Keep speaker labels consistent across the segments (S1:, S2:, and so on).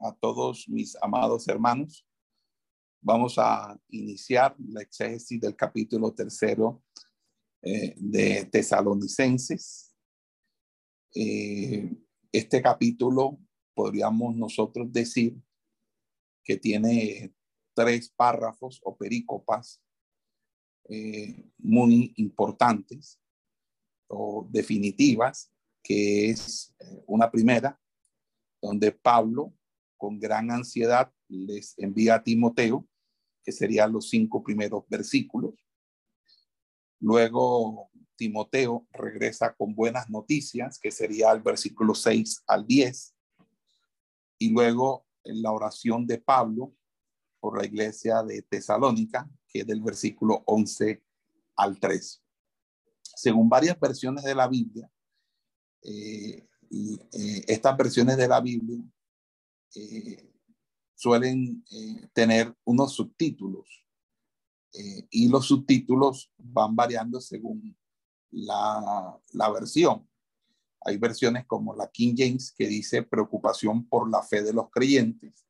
S1: a todos mis amados hermanos. Vamos a iniciar la exégesis del capítulo tercero eh, de Tesalonicenses. Eh, este capítulo podríamos nosotros decir que tiene tres párrafos o perícopas muy importantes o definitivas que es eh, una primera, donde Pablo, con gran ansiedad, les envía a Timoteo, que serían los cinco primeros versículos. Luego Timoteo regresa con buenas noticias, que sería el versículo 6 al 10. Y luego en la oración de Pablo por la iglesia de Tesalónica, que es del versículo 11 al 13. Según varias versiones de la Biblia, eh, eh, estas versiones de la Biblia eh, suelen tener unos subtítulos y los subtítulos van variando según la, la versión. Hay versiones como la King James que dice preocupación por la fe de los creyentes.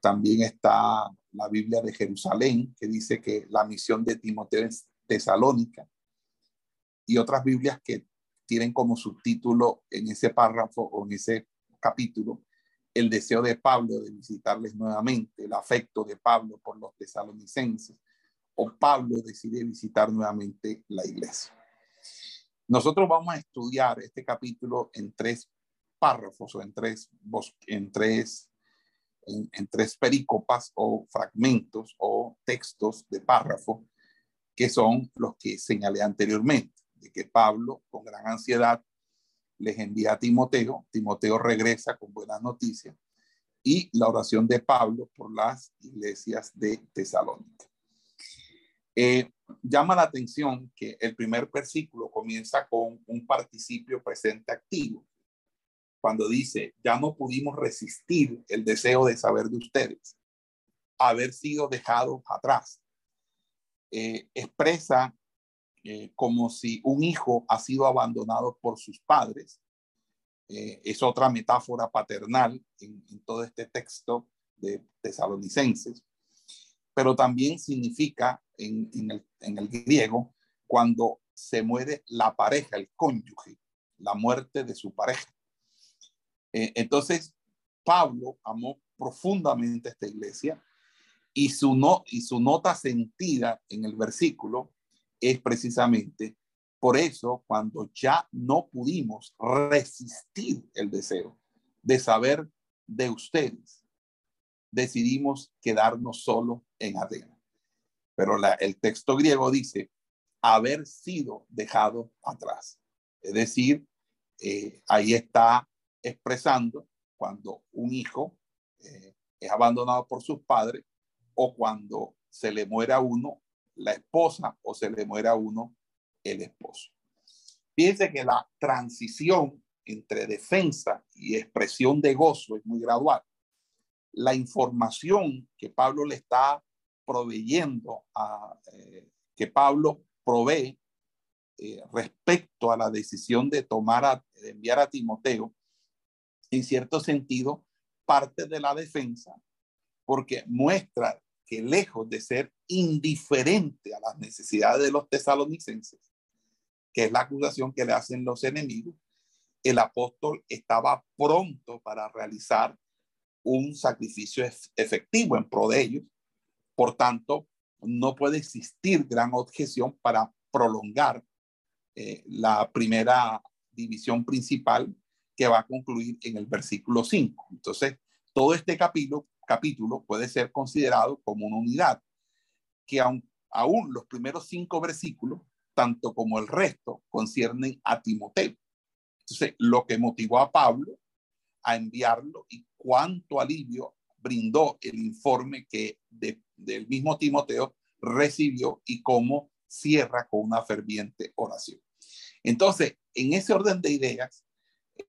S1: también está la Biblia de Jerusalén que dice que la misión de Timoteo es tesalónica y otras Biblias que tienen como subtítulo en ese párrafo o en ese capítulo el deseo de Pablo de visitarles nuevamente, el afecto de Pablo por los tesalonicenses, o Pablo decide visitar nuevamente la iglesia. Nosotros vamos a estudiar este capítulo en tres párrafos o en tres, en tres, en, tres pericopas o fragmentos o textos de párrafo que son los que señalé anteriormente de que Pablo, con gran ansiedad, les envía a Timoteo. Timoteo regresa con buenas noticias. Y la oración de Pablo por las iglesias de Tesalónica. Eh, llama la atención que el primer versículo comienza con un participio presente activo. Cuando dice, ya no pudimos resistir el deseo de saber de ustedes, haber sido dejados atrás. Eh, expresa eh, como si un hijo ha sido abandonado por sus padres. Eh, es otra metáfora paternal en, todo este texto de tesalonicenses, pero también significa en, el, en el griego cuando se muere la pareja, el cónyuge, la muerte de su pareja. Eh, entonces, Pablo amó profundamente esta iglesia y su, no, y su nota sentida en el versículo es precisamente por eso cuando ya no pudimos resistir el deseo de saber de ustedes, decidimos quedarnos solo en Adena. Pero el texto griego dice haber sido dejado atrás. Es decir, eh, ahí está expresando cuando un hijo eh, es abandonado por sus padres o cuando se le muere a uno la esposa o se le muera a uno el esposo. Fíjense que la transición entre defensa y expresión de gozo es muy gradual. La información que Pablo le está proveyendo, a, eh, que Pablo provee eh, respecto a la decisión de tomar, de enviar a Timoteo, en cierto sentido, parte de la defensa, porque muestra que lejos de ser indiferente a las necesidades de los tesalonicenses, que es la acusación que le hacen los enemigos, el apóstol estaba pronto para realizar un sacrificio efectivo en pro de ellos. Por tanto, no puede existir gran objeción para prolongar eh, la primera división principal que va a concluir en el versículo 5. Entonces, todo este capítulo capítulo puede ser considerado como una unidad, que aun, aún los primeros cinco versículos, tanto como el resto, conciernen a Timoteo. Entonces, lo que motivó a Pablo a enviarlo y cuánto alivio brindó el informe que del mismo Timoteo recibió y cómo cierra con una ferviente oración. Entonces, en ese orden de ideas,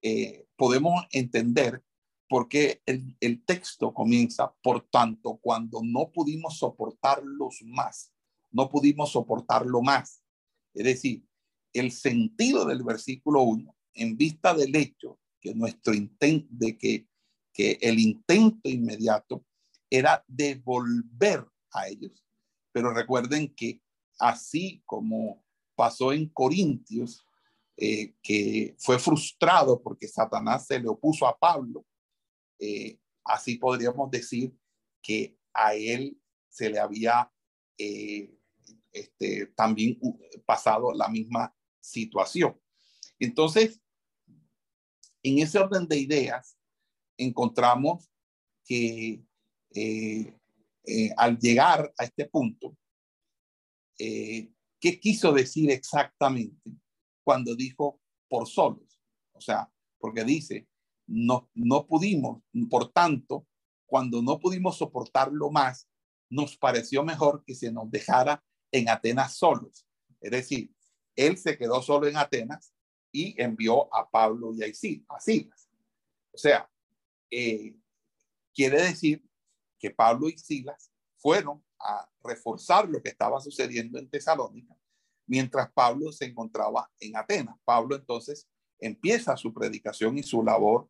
S1: eh, podemos entender por qué el, el texto comienza, por tanto, cuando no pudimos soportarlos más, no pudimos soportarlo más. Es decir, el sentido del versículo 1, en vista del hecho que nuestro intento, de que, que el intento inmediato era devolver a ellos. Pero recuerden que así como pasó en Corintios, eh, que fue frustrado porque Satanás se le opuso a Pablo, eh, así podríamos decir que a él se le había eh, este, también pasado la misma situación. Entonces, en ese orden de ideas, encontramos que al llegar a este punto, ¿qué quiso decir exactamente? cuando dijo por solos. O sea, porque dice, no, no pudimos, por tanto, cuando no pudimos soportarlo más, nos pareció mejor que se nos dejara en Atenas solos. Es decir, él se quedó solo en Atenas y envió a Pablo y a Silas. O sea, eh, quiere decir que Pablo y Silas fueron a reforzar lo que estaba sucediendo en Tesalónica mientras Pablo se encontraba en Atenas. Pablo entonces empieza su predicación y su labor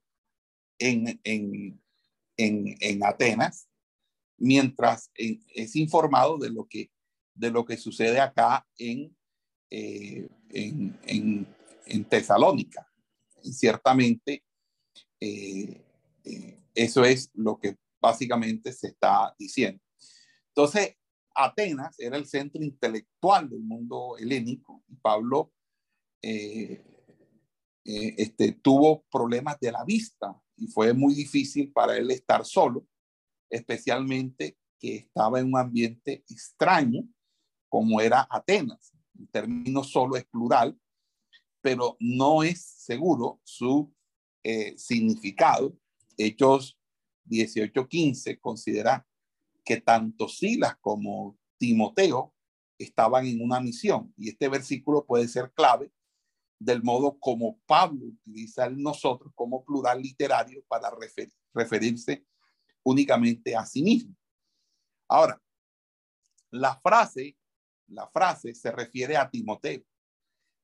S1: en, en, en, Atenas, mientras es informado de lo que, de lo que sucede acá en, eh, en, en, Tesalónica. Y ciertamente, eh, eh, eso es lo que básicamente se está diciendo. Entonces, Atenas era el centro intelectual del mundo helénico y Pablo este, tuvo problemas de la vista y fue muy difícil para él estar solo, especialmente que estaba en un ambiente extraño como era Atenas. El término solo es plural, pero no es seguro su eh, significado. Hechos 18:15 considera que tanto Silas como Timoteo estaban en una misión. Y este versículo puede ser clave del modo como Pablo utiliza el nosotros como plural literario para referirse únicamente a sí mismo. Ahora, la frase, la frase se refiere a Timoteo.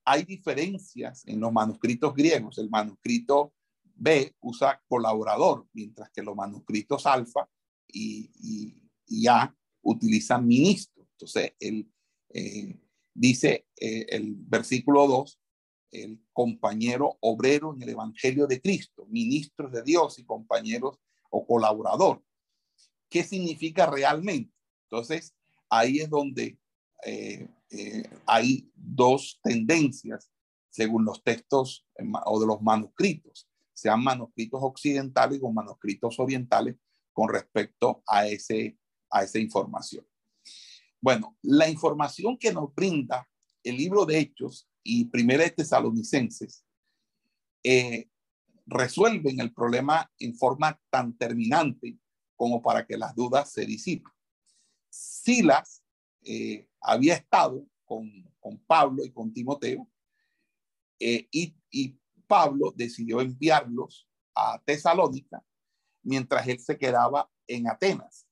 S1: Hay diferencias en los manuscritos griegos. El manuscrito B usa colaborador, mientras que los manuscritos alfa y, ya utiliza ministro. Entonces, él eh, dice eh, el versículo 2, el compañero obrero en el Evangelio de Cristo, ministros de Dios y compañeros o colaborador. ¿Qué significa realmente? Entonces, ahí es donde eh, hay dos tendencias según los textos o de los manuscritos, sean manuscritos occidentales o manuscritos orientales con respecto a ese a esa información. Bueno, la información que nos brinda el libro de Hechos y Primera de Tesalonicenses eh, resuelven el problema en forma tan terminante como para que las dudas se disipen. Silas eh, había estado con, con, Pablo y con Timoteo eh, y, y Pablo decidió enviarlos a Tesalónica mientras él se quedaba en Atenas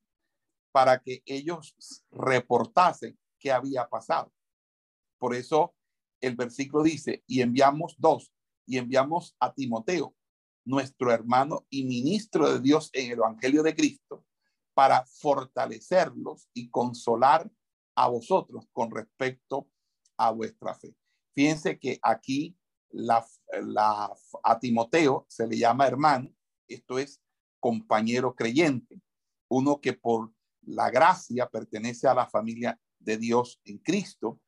S1: para que ellos reportasen qué había pasado. Por eso el versículo dice, y enviamos dos, y enviamos a Timoteo, nuestro hermano y ministro de Dios en el Evangelio de Cristo, para fortalecerlos y consolar a vosotros con respecto a vuestra fe. Fíjense que aquí la, la, a Timoteo se le llama hermano, esto es compañero creyente, uno que por la gracia pertenece a la familia de Dios en Cristo.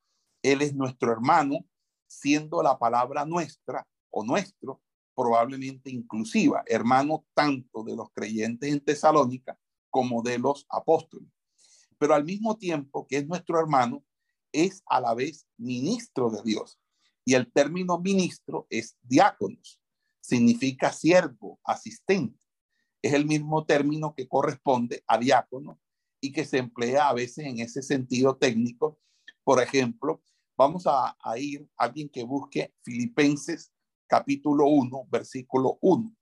S1: Él es nuestro hermano, siendo la palabra nuestra o nuestro probablemente inclusiva, hermano tanto de los creyentes en Tesalónica como de los apóstoles. Pero al mismo tiempo que es nuestro hermano, es a la vez ministro de Dios. Y el término ministro es diáconos. significa siervo, asistente. Es el mismo término que corresponde a diácono y que se emplea a veces en ese sentido técnico. Por ejemplo, vamos a, a ir a alguien que busque Filipenses capítulo 1, versículo 1.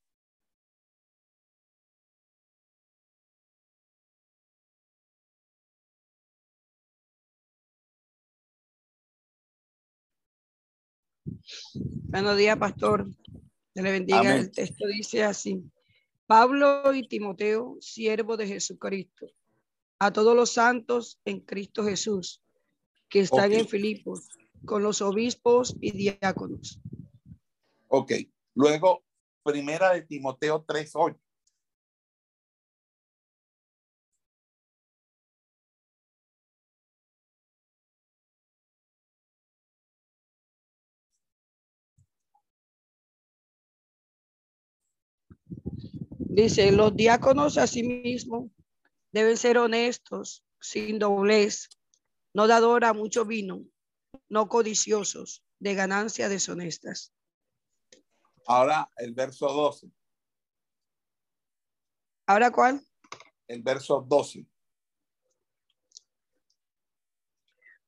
S2: Buenos días, pastor. Que le bendiga. El texto dice así. Pablo y Timoteo, siervo de Jesucristo, a todos los santos en Cristo Jesús, que están en Filipos, con los obispos y diáconos.
S1: Ok. Luego, primera de Timoteo 3.8.
S2: Dice, los diáconos asimismo deben ser honestos, sin doblez, no dador a mucho vino, no codiciosos, de ganancias deshonestas.
S1: Ahora el verso 12.
S2: ¿Ahora cuál?
S1: El verso 12.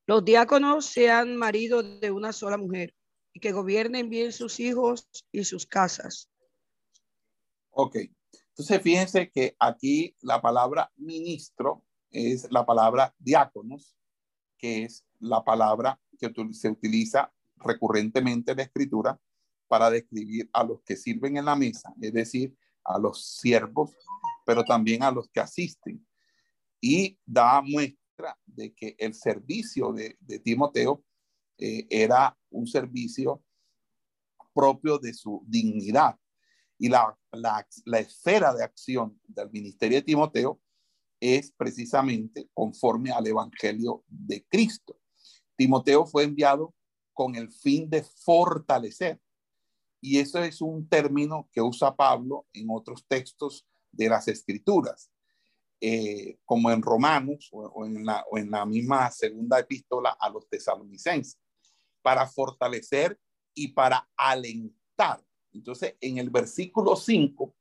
S2: Los diáconos sean maridos de una sola mujer y que gobiernen bien sus hijos y sus casas.
S1: Ok. Entonces, fíjense que aquí la palabra ministro es la palabra diáconos, que es la palabra que se utiliza recurrentemente en la escritura para describir a los que sirven en la mesa, es decir, a los siervos, pero también a los que asisten. Y da muestra de que el servicio de, Timoteo eh, era un servicio propio de su dignidad y la, la, esfera de acción del ministerio de Timoteo es precisamente conforme al Evangelio de Cristo. Timoteo fue enviado con el fin de fortalecer. Y eso es un término que usa Pablo en otros textos de las escrituras, eh, como en Romanos o, en la, misma segunda epístola a los tesalonicenses, para fortalecer y para alentar entonces, en el versículo 5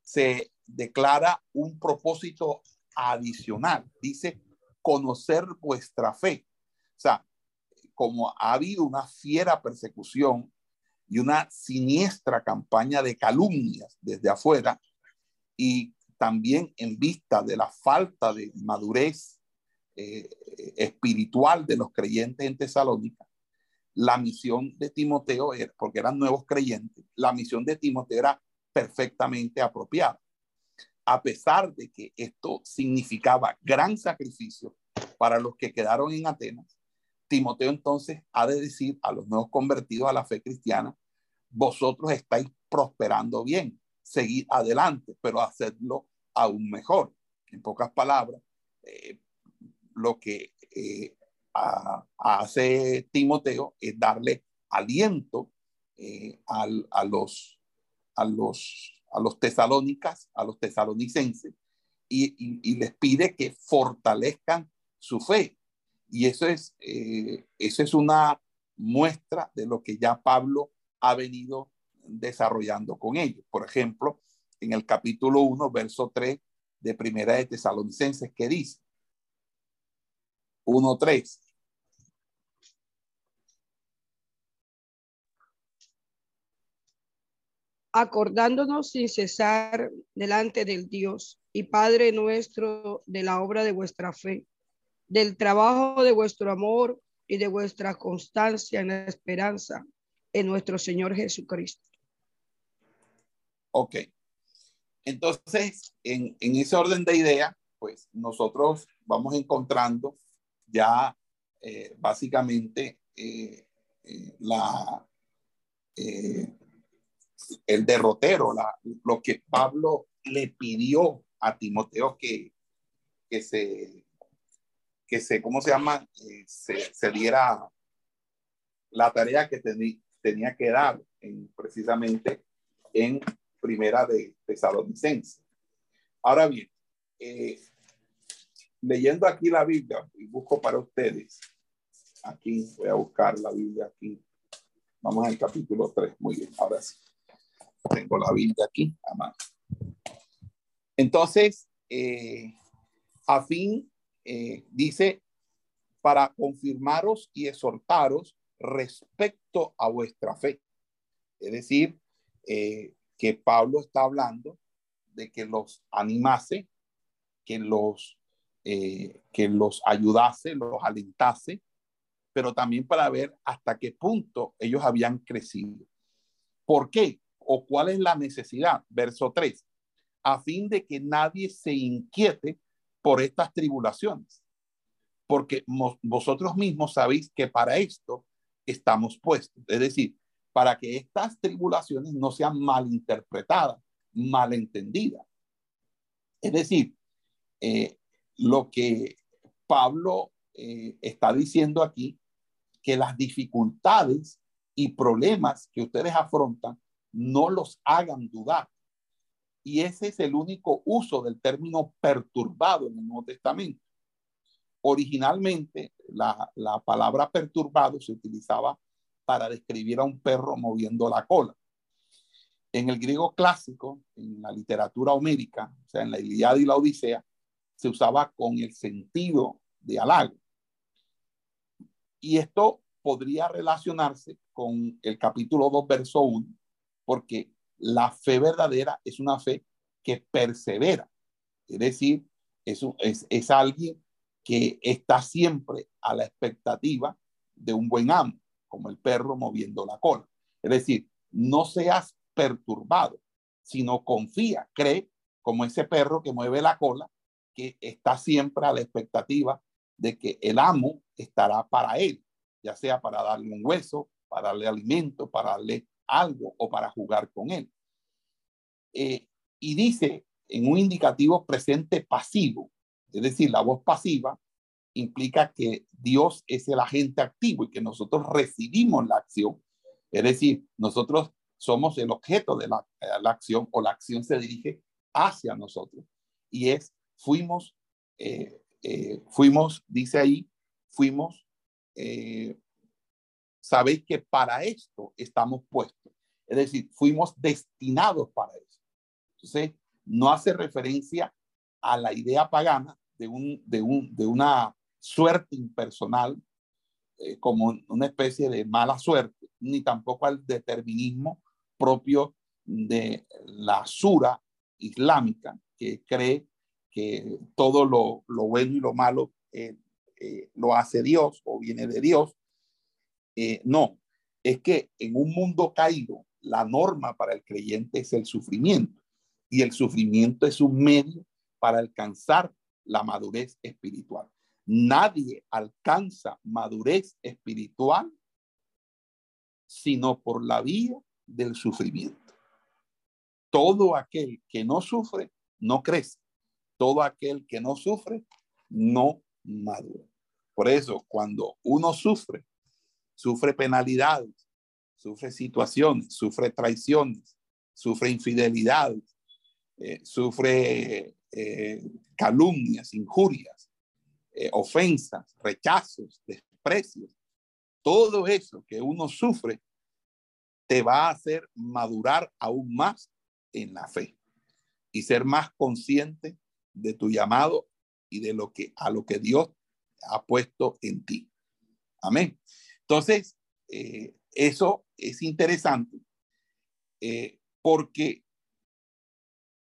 S1: se declara un propósito adicional. Dice, conocer vuestra fe. O sea, como ha habido una fiera persecución y una siniestra campaña de calumnias desde afuera, y también en vista de la falta de madurez eh, espiritual de los creyentes en Tesalónica, la misión de Timoteo, era, porque eran nuevos creyentes, la misión de Timoteo era perfectamente apropiada. A pesar de que esto significaba gran sacrificio para los que quedaron en Atenas, Timoteo entonces ha de decir a los nuevos convertidos a la fe cristiana, vosotros estáis prosperando bien, seguid adelante, pero hacedlo aún mejor. En pocas palabras, eh, lo que eh, hace Timoteo es darle aliento eh, a, los, a, los, a los tesalónicas, a los tesalonicenses, y, les pide que fortalezcan su fe. Y eso es, eh, eso es una muestra de lo que ya Pablo ha venido desarrollando con ellos. Por ejemplo, en el capítulo 1, verso 3 de Primera de Tesalonicenses, que dice, 1.3.
S2: acordándonos sin cesar delante del Dios y Padre nuestro de la obra de vuestra fe, del trabajo de vuestro amor y de vuestra constancia en la esperanza en nuestro Señor Jesucristo.
S1: Ok. Entonces, en, ese orden de idea, pues nosotros vamos encontrando ya eh, básicamente eh, eh, la, el derrotero, lo que Pablo le pidió a Timoteo que, que se, que se, ¿cómo se llama? se, diera la tarea que tenía que dar en, precisamente en primera de Tesalonicense. Ahora bien, leyendo aquí la Biblia, y busco para ustedes, aquí voy a buscar la Biblia aquí. Vamos al capítulo 3, muy bien, ahora sí. Tengo la Biblia aquí, Entonces, eh, a fin, eh, dice, para confirmaros y exhortaros respecto a vuestra fe. Es decir, eh, que Pablo está hablando de que los animase, que los, que los ayudase, los alentase, pero también para ver hasta qué punto ellos habían crecido. ¿Por qué? ¿O cuál es la necesidad? Verso 3. A fin de que nadie se inquiete por estas tribulaciones. Porque vosotros mismos sabéis que para esto estamos puestos. Es decir, para que estas tribulaciones no sean malinterpretadas, malentendidas. Es decir, eh, lo que Pablo eh, está diciendo aquí, que las dificultades y problemas que ustedes afrontan no los hagan dudar. Y ese es el único uso del término perturbado en el Nuevo Testamento. Originalmente, la, la palabra perturbado se utilizaba para describir a un perro moviendo la cola. En el griego clásico, en la literatura homérica, o sea, en la Ilíada y la Odisea, se usaba con el sentido de halago. Y esto podría relacionarse con el capítulo 2, verso 1, porque la fe verdadera es una fe que persevera. Es decir, es, es, es alguien que está siempre a la expectativa de un buen amo, como el perro moviendo la cola. Es decir, no seas perturbado, sino confía, cree como ese perro que mueve la cola, que está siempre a la expectativa de que el amo estará para él ya sea para darle un hueso, para darle alimento, para darle algo o para jugar con él. Eh, y dice en un indicativo presente pasivo, es decir, la voz pasiva implica que Dios es el agente activo y que nosotros recibimos la acción. Es decir, nosotros somos el objeto de la, acción o la acción se dirige hacia nosotros. Y es, fuimos, eh, eh, fuimos, dice ahí, fuimos eh, sabéis que para esto estamos puestos. Es decir, fuimos destinados para eso. Entonces, no hace referencia a la idea pagana de, un, de, un, de una suerte impersonal eh, como una especie de mala suerte, ni tampoco al determinismo propio de la sura islámica, que cree que todo lo, lo bueno y lo malo eh, eh, lo hace Dios o viene de Dios. Eh, no, es que en un mundo caído, la norma para el creyente es el sufrimiento y el sufrimiento es un medio para alcanzar la madurez espiritual. Nadie alcanza madurez espiritual sino por la vía del sufrimiento. Todo aquel que no sufre no crece. Todo aquel que no sufre no madura. Por eso, cuando uno sufre, sufre penalidades, sufre situaciones, sufre traiciones, sufre infidelidades, eh, sufre eh, calumnias, injurias, eh, ofensas, rechazos, desprecios. Todo eso que uno sufre te va a hacer madurar aún más en la fe y ser más consciente de tu llamado y de lo que a lo que Dios ha puesto en ti. Amén. Entonces, eh, eso es interesante eh, porque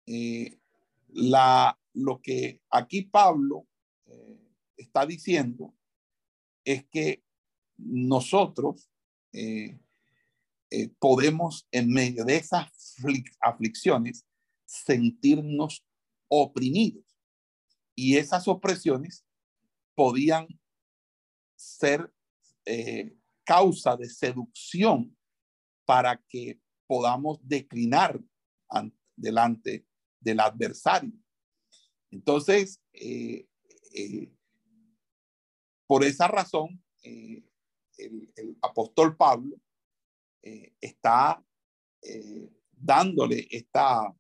S1: eh, la, lo que aquí Pablo está diciendo es que nosotros podemos en medio de esas aflicciones sentirnos oprimidos. Y esas opresiones podían ser eh, causa de seducción para que podamos declinar delante del adversario. Entonces, eh, eh, por esa razón, el, el, apóstol Pablo está dándole esta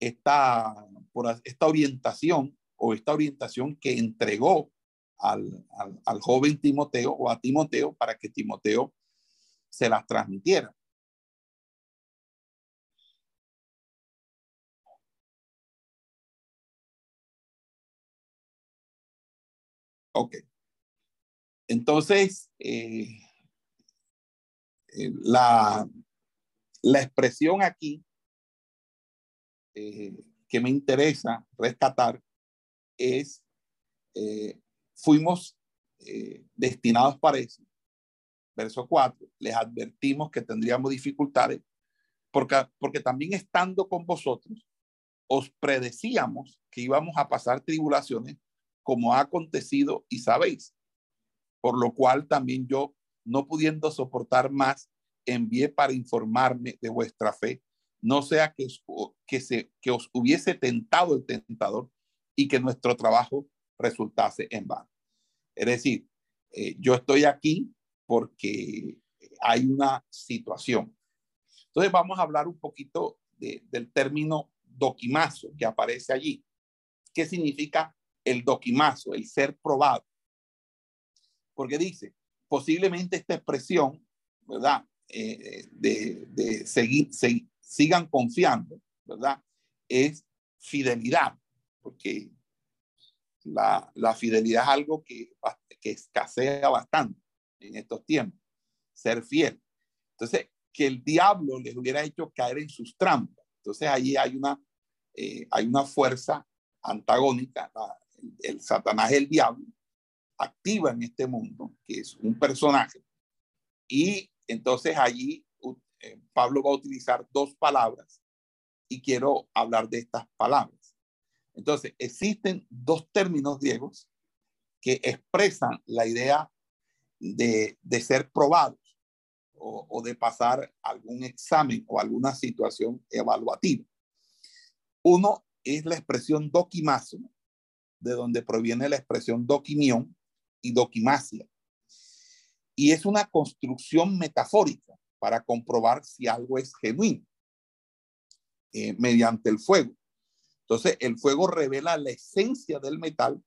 S1: esta, por esta orientación o esta orientación que entregó al, al, joven Timoteo o a Timoteo para que Timoteo se las transmitiera. Ok. Entonces, eh, eh la, la, expresión aquí eh, que me interesa rescatar es eh, fuimos destinados para eso. Verso 4, les advertimos que tendríamos dificultades porque, porque también estando con vosotros, os predecíamos que íbamos a pasar tribulaciones como ha acontecido y sabéis. Por lo cual también yo, no pudiendo soportar más, envié para informarme de vuestra fe, no sea que, que, se, que os hubiese tentado el tentador y que nuestro trabajo resultase en vano. Es decir, eh, yo estoy aquí porque hay una situación. Entonces vamos a hablar un poquito del término doquimazo que aparece allí. ¿Qué significa el doquimazo, el ser probado? Porque dice, posiblemente esta expresión, ¿verdad? Eh, de, seguir, sigan confiando, ¿verdad? Es fidelidad, porque la, la fidelidad es algo que, que escasea bastante en estos tiempos, ser fiel. Entonces, que el diablo les hubiera hecho caer en sus trampas. Entonces, ahí hay una, eh, hay una fuerza antagónica, el, Satanás, el diablo, activa en este mundo, que es un personaje. Y entonces allí eh, Pablo va a utilizar dos palabras y quiero hablar de estas palabras. Entonces, existen dos términos griegos que expresan la idea de, ser probados o, o, de pasar algún examen o alguna situación evaluativa. Uno es la expresión doquimazo, de donde proviene la expresión doquimión y doquimacia. Y es una construcción metafórica para comprobar si algo es genuino eh, mediante el fuego. Entonces, el fuego revela la esencia del metal,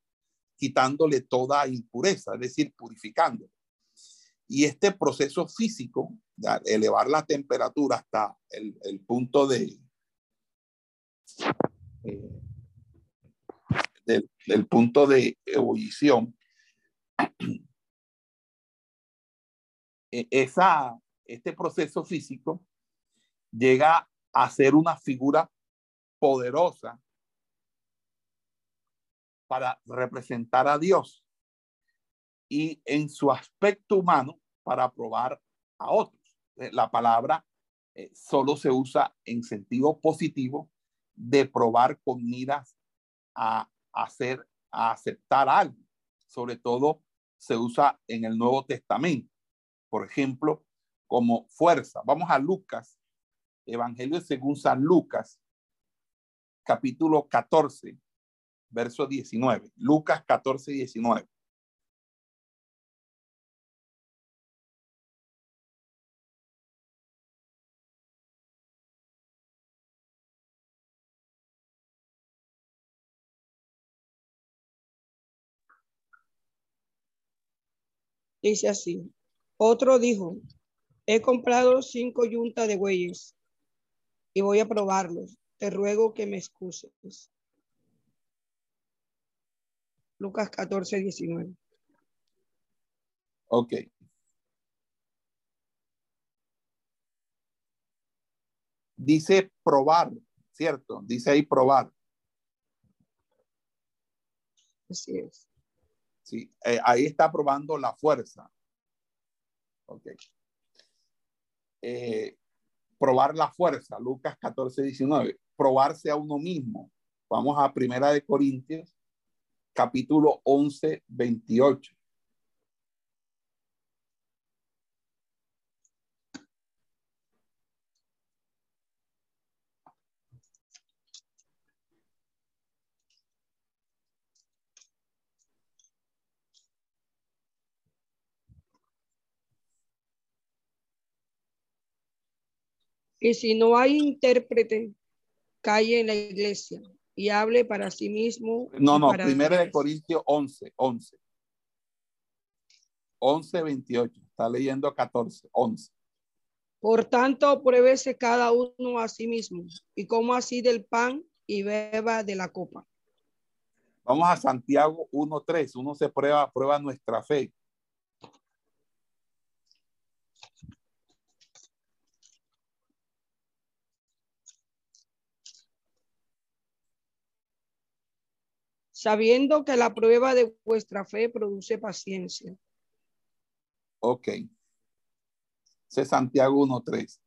S1: quitándole toda impureza, es decir, purificándolo. Y este proceso físico, de elevar la temperatura hasta el, el punto de, eh, del, punto de ebullición, e, esa, este proceso físico llega a ser una figura poderosa para representar a Dios y en su aspecto humano para probar a otros. Eh, la palabra eh, solo se usa en sentido positivo de probar con miras a hacer, a aceptar algo. Sobre todo se usa en el Nuevo Testamento. Por ejemplo, como fuerza. Vamos a Lucas, Evangelio según San Lucas, capítulo 14, verso 19. Lucas 14, 19.
S2: Dice así. Otro dijo, he comprado cinco yuntas de bueyes y voy a probarlos. Te ruego que me excuses. Lucas 14, 19.
S1: Ok. Dice probar, ¿cierto? Dice ahí probar.
S2: Así es.
S1: Sí, eh, ahí está probando la fuerza. Ok. Eh, probar la fuerza, Lucas 14, 19. Probarse a uno mismo. Vamos a Primera de Corintios, capítulo 11, 28.
S2: Y si no hay intérprete, calle en la iglesia y hable para sí mismo.
S1: No, no, primero de Corintios 11, 11. 11, 28. Está leyendo 14, 11.
S2: Por tanto, pruébese cada uno a sí mismo y coma así del pan y beba de la copa.
S1: Vamos a Santiago 1.3. Uno se prueba, prueba nuestra fe.
S2: Sabiendo que la prueba de vuestra fe produce paciencia.
S1: Ok. Ese Santiago 1.3.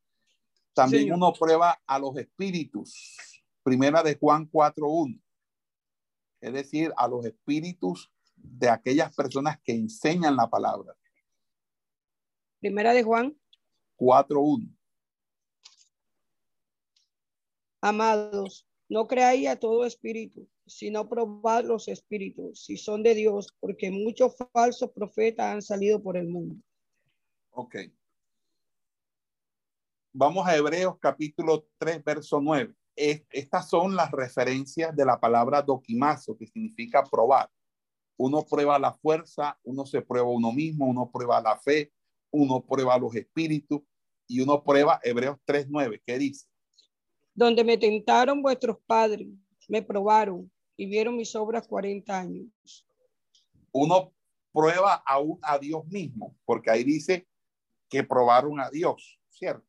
S1: También uno prueba a los espíritus. Primera de Juan 4.1 es decir, a los espíritus de aquellas personas que enseñan la palabra.
S2: Primera de Juan
S1: 4.1.
S2: Amados, no creáis a todo espíritu, sino probad los espíritus, si son de Dios, porque muchos falsos profetas han salido por el mundo.
S1: Ok. Vamos a Hebreos capítulo 3, verso 9 estas son las referencias de la palabra doquimazo, que significa probar. Uno prueba la fuerza, uno se prueba uno mismo, uno prueba la fe, uno prueba los espíritus y uno prueba Hebreos 3.9. ¿Qué dice?
S2: Donde me tentaron vuestros padres, me probaron y vieron mis obras 40 años.
S1: Uno prueba aún a Dios mismo, porque ahí dice que probaron a Dios, ¿cierto?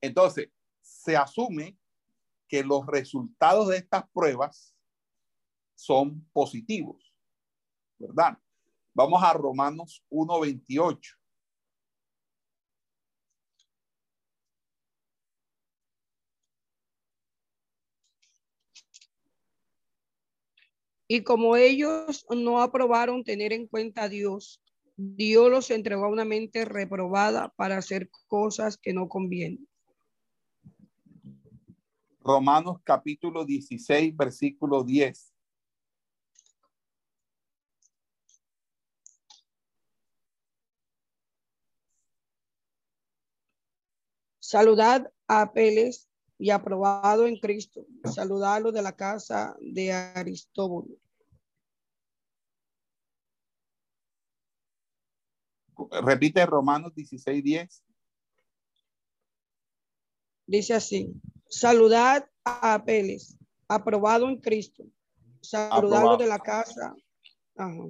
S1: Entonces, se asume que los resultados de estas pruebas son positivos, ¿verdad? Vamos a Romanos 1.28.
S2: Y como ellos no aprobaron tener en cuenta a Dios, Dios los entregó a una mente reprobada para hacer cosas que no convienen.
S1: Romanos capítulo 16, versículo 10.
S2: Saludad a Apeles y aprobado en Cristo. Saludadlo de la casa de Aristóbulo.
S1: Repite Romanos 16, 10.
S2: Dice así. Saludad a Apeles, aprobado en Cristo. Saludarlo de la casa. Ajá.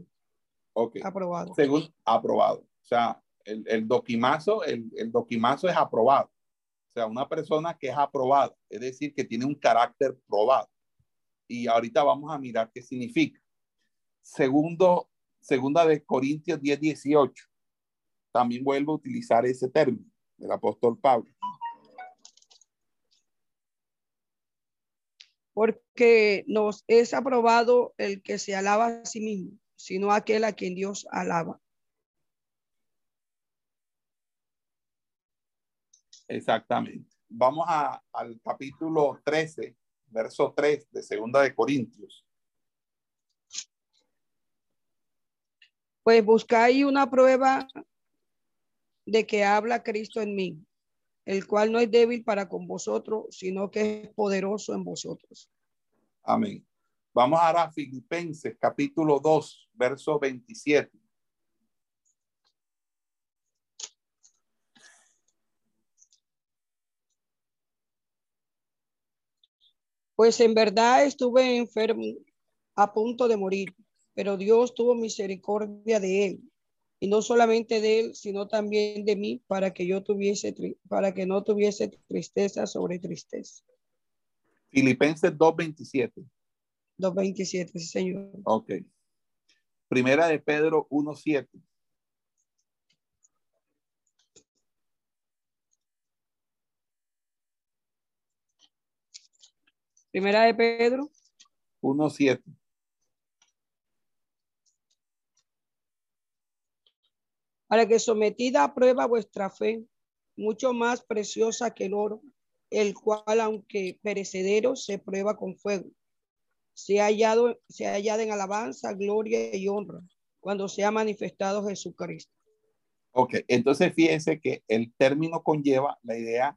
S1: Ok.
S2: Aprobado.
S1: Según aprobado. O sea, el, el doquimazo, el, el doquimazo es aprobado. O sea, una persona que es aprobada, es decir, que tiene un carácter probado. Y ahorita vamos a mirar qué significa. Segundo, segunda de Corintios 10, 18. También vuelvo a utilizar ese término del apóstol Pablo.
S2: porque nos es aprobado el que se alaba a sí mismo, sino aquel a quien Dios alaba.
S1: Exactamente. Vamos a, al capítulo 13, verso 3 de Segunda de Corintios.
S2: Pues buscáis una prueba de que habla Cristo en mí, el cual no es débil para con vosotros, sino que es poderoso en vosotros.
S1: Amén. Vamos ahora a Filipenses capítulo 2, verso 27.
S2: Pues en verdad estuve enfermo a punto de morir, pero Dios tuvo misericordia de él y no solamente de él, sino también de mí, para que yo tuviese, para que no tuviese tristeza sobre tristeza.
S1: Filipenses 2.27.
S2: 2.27, sí, señor.
S1: Ok. Primera de Pedro 1.7.
S2: Primera de Pedro.
S1: 1.7.
S2: para que sometida a prueba vuestra fe, mucho más preciosa que el oro, el cual, aunque perecedero, se prueba con fuego, se ha hallado, se ha hallado en alabanza, gloria y honra cuando se ha manifestado Jesucristo.
S1: Ok, entonces fíjense que el término conlleva la idea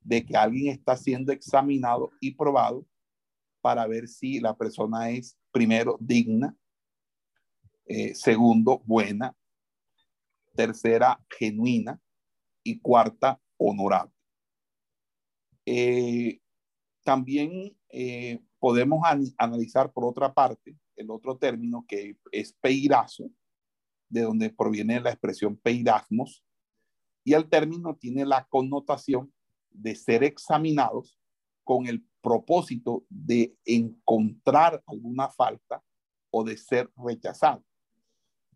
S1: de que alguien está siendo examinado y probado para ver si la persona es, primero, digna, eh, segundo, buena, tercera genuina y cuarta honorable. Eh, también eh, podemos analizar por otra parte el otro término que es peirazo, de donde proviene la expresión peirasmos, y el término tiene la connotación de ser examinados con el propósito de encontrar alguna falta o de ser rechazado.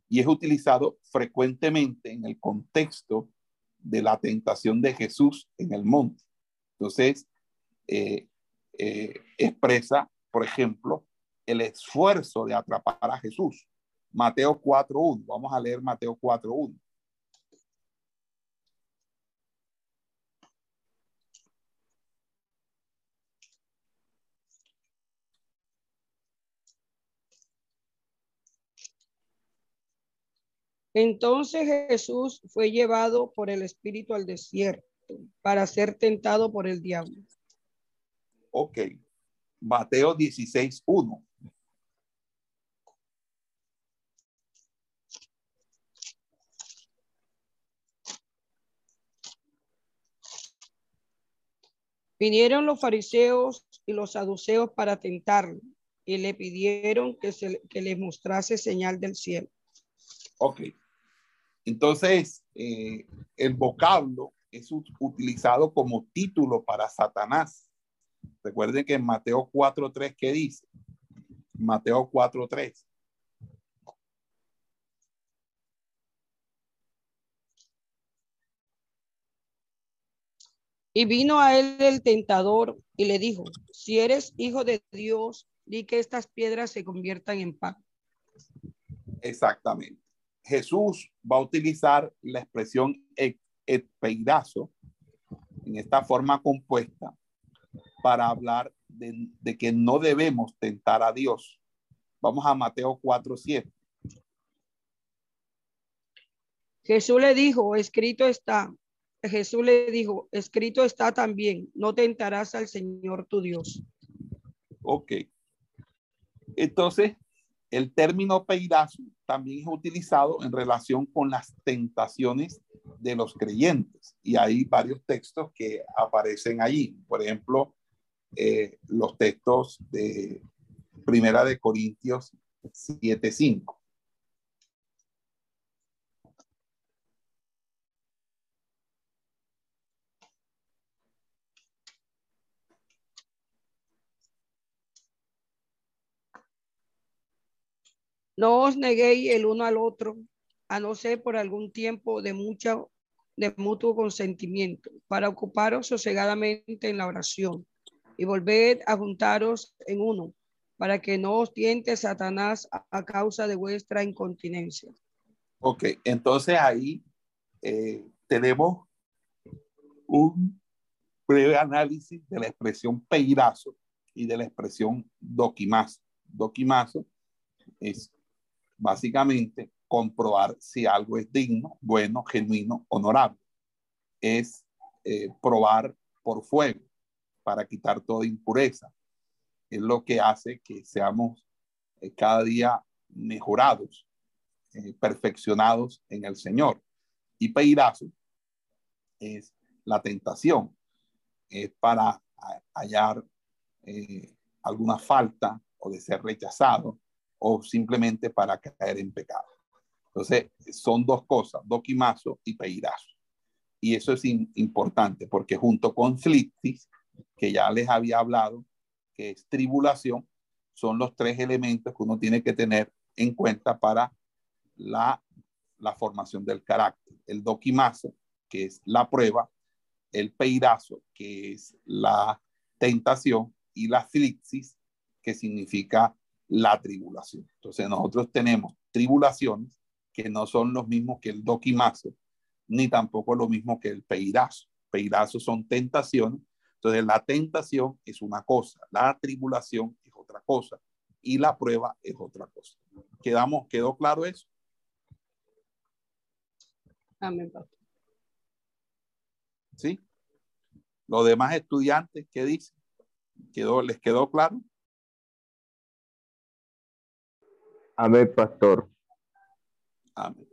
S1: Y es utilizado frecuentemente en el contexto de la tentación de Jesús en el monte. Entonces, eh, eh, expresa, por ejemplo, el esfuerzo de atrapar a Jesús. Mateo 4.1. Vamos a leer Mateo 4.1.
S2: Entonces Jesús fue llevado por el Espíritu al desierto para ser tentado por el diablo.
S1: Ok. Mateo 16, 1.
S2: Vinieron los fariseos y los saduceos para tentarlo y le pidieron que, se, que les mostrase señal del cielo.
S1: Ok. Entonces, eh, el vocablo es utilizado como título para Satanás. Recuerden que en Mateo 4.3, ¿qué dice? Mateo 4.3.
S2: Y vino a él el tentador y le dijo, si eres hijo de Dios, di que estas piedras se conviertan en pan.
S1: Exactamente. Jesús va a utilizar la expresión peirazo en esta forma compuesta para hablar de, que no debemos tentar a Dios. Vamos a Mateo 4, 7.
S2: Jesús le dijo, escrito está. Jesús le dijo, escrito está también, no tentarás al Señor tu Dios.
S1: Ok. Entonces, el término peirazo también es utilizado en relación con las tentaciones de los creyentes. Y hay varios textos que aparecen allí. Por ejemplo, eh, los textos de Primera de Corintios 7.5.
S2: No os neguéis el uno al otro, a no ser por algún tiempo de mucha de mutuo consentimiento, para ocuparos sosegadamente en la oración y volved a juntaros en uno, para que no os tiente Satanás a, causa de vuestra incontinencia.
S1: Ok, entonces ahí eh, tenemos un breve análisis de la expresión peirazo y de la expresión doquimazo. Doquimazo es básicamente comprobar si algo es digno, bueno, genuino, honorable. Es eh, probar por fuego para quitar toda impureza. Es lo que hace que seamos eh, cada día mejorados, eh, perfeccionados en el Señor. Y peirazo es la tentación, es para hallar alguna falta o de ser rechazado o simplemente para caer en pecado. Entonces, son dos cosas, doquimazo y peirazo. Y eso es importante porque junto con flitis, que ya les había hablado, que es tribulación, son los tres elementos que uno tiene que tener en cuenta para la, la formación del carácter. El doquimazo, que es la prueba, el peirazo, que es la tentación, y la flixis, que significa la tribulación. Entonces nosotros tenemos tribulaciones que no son los mismos que el doquimazo, ni tampoco lo mismo que el peirazo. Peirazo son tentaciones. Entonces la tentación es una cosa, la tribulación es otra cosa y la prueba es otra cosa. ¿Quedamos, ¿Quedó claro eso?
S2: Amén,
S1: ¿Sí? Los demás estudiantes, ¿qué dicen? ¿Quedó, ¿Les quedó claro?
S3: Amén, pastor.
S1: Amén.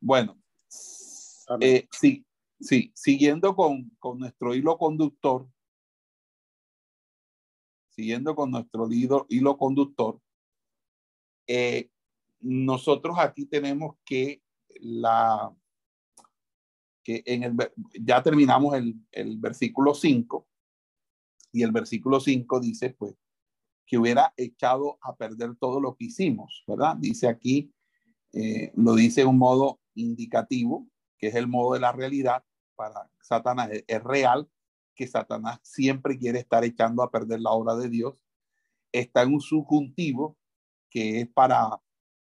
S1: Bueno, eh, sí, sí, siguiendo con, con nuestro hilo conductor, siguiendo con nuestro hilo, hilo conductor, eh, nosotros aquí tenemos que la que en el ya terminamos el, el versículo 5 y el versículo 5 dice pues que hubiera echado a perder todo lo que hicimos, ¿verdad? Dice aquí, eh, lo dice un modo indicativo, que es el modo de la realidad para Satanás. Es real que Satanás siempre quiere estar echando a perder la obra de Dios. Está en un subjuntivo que es para,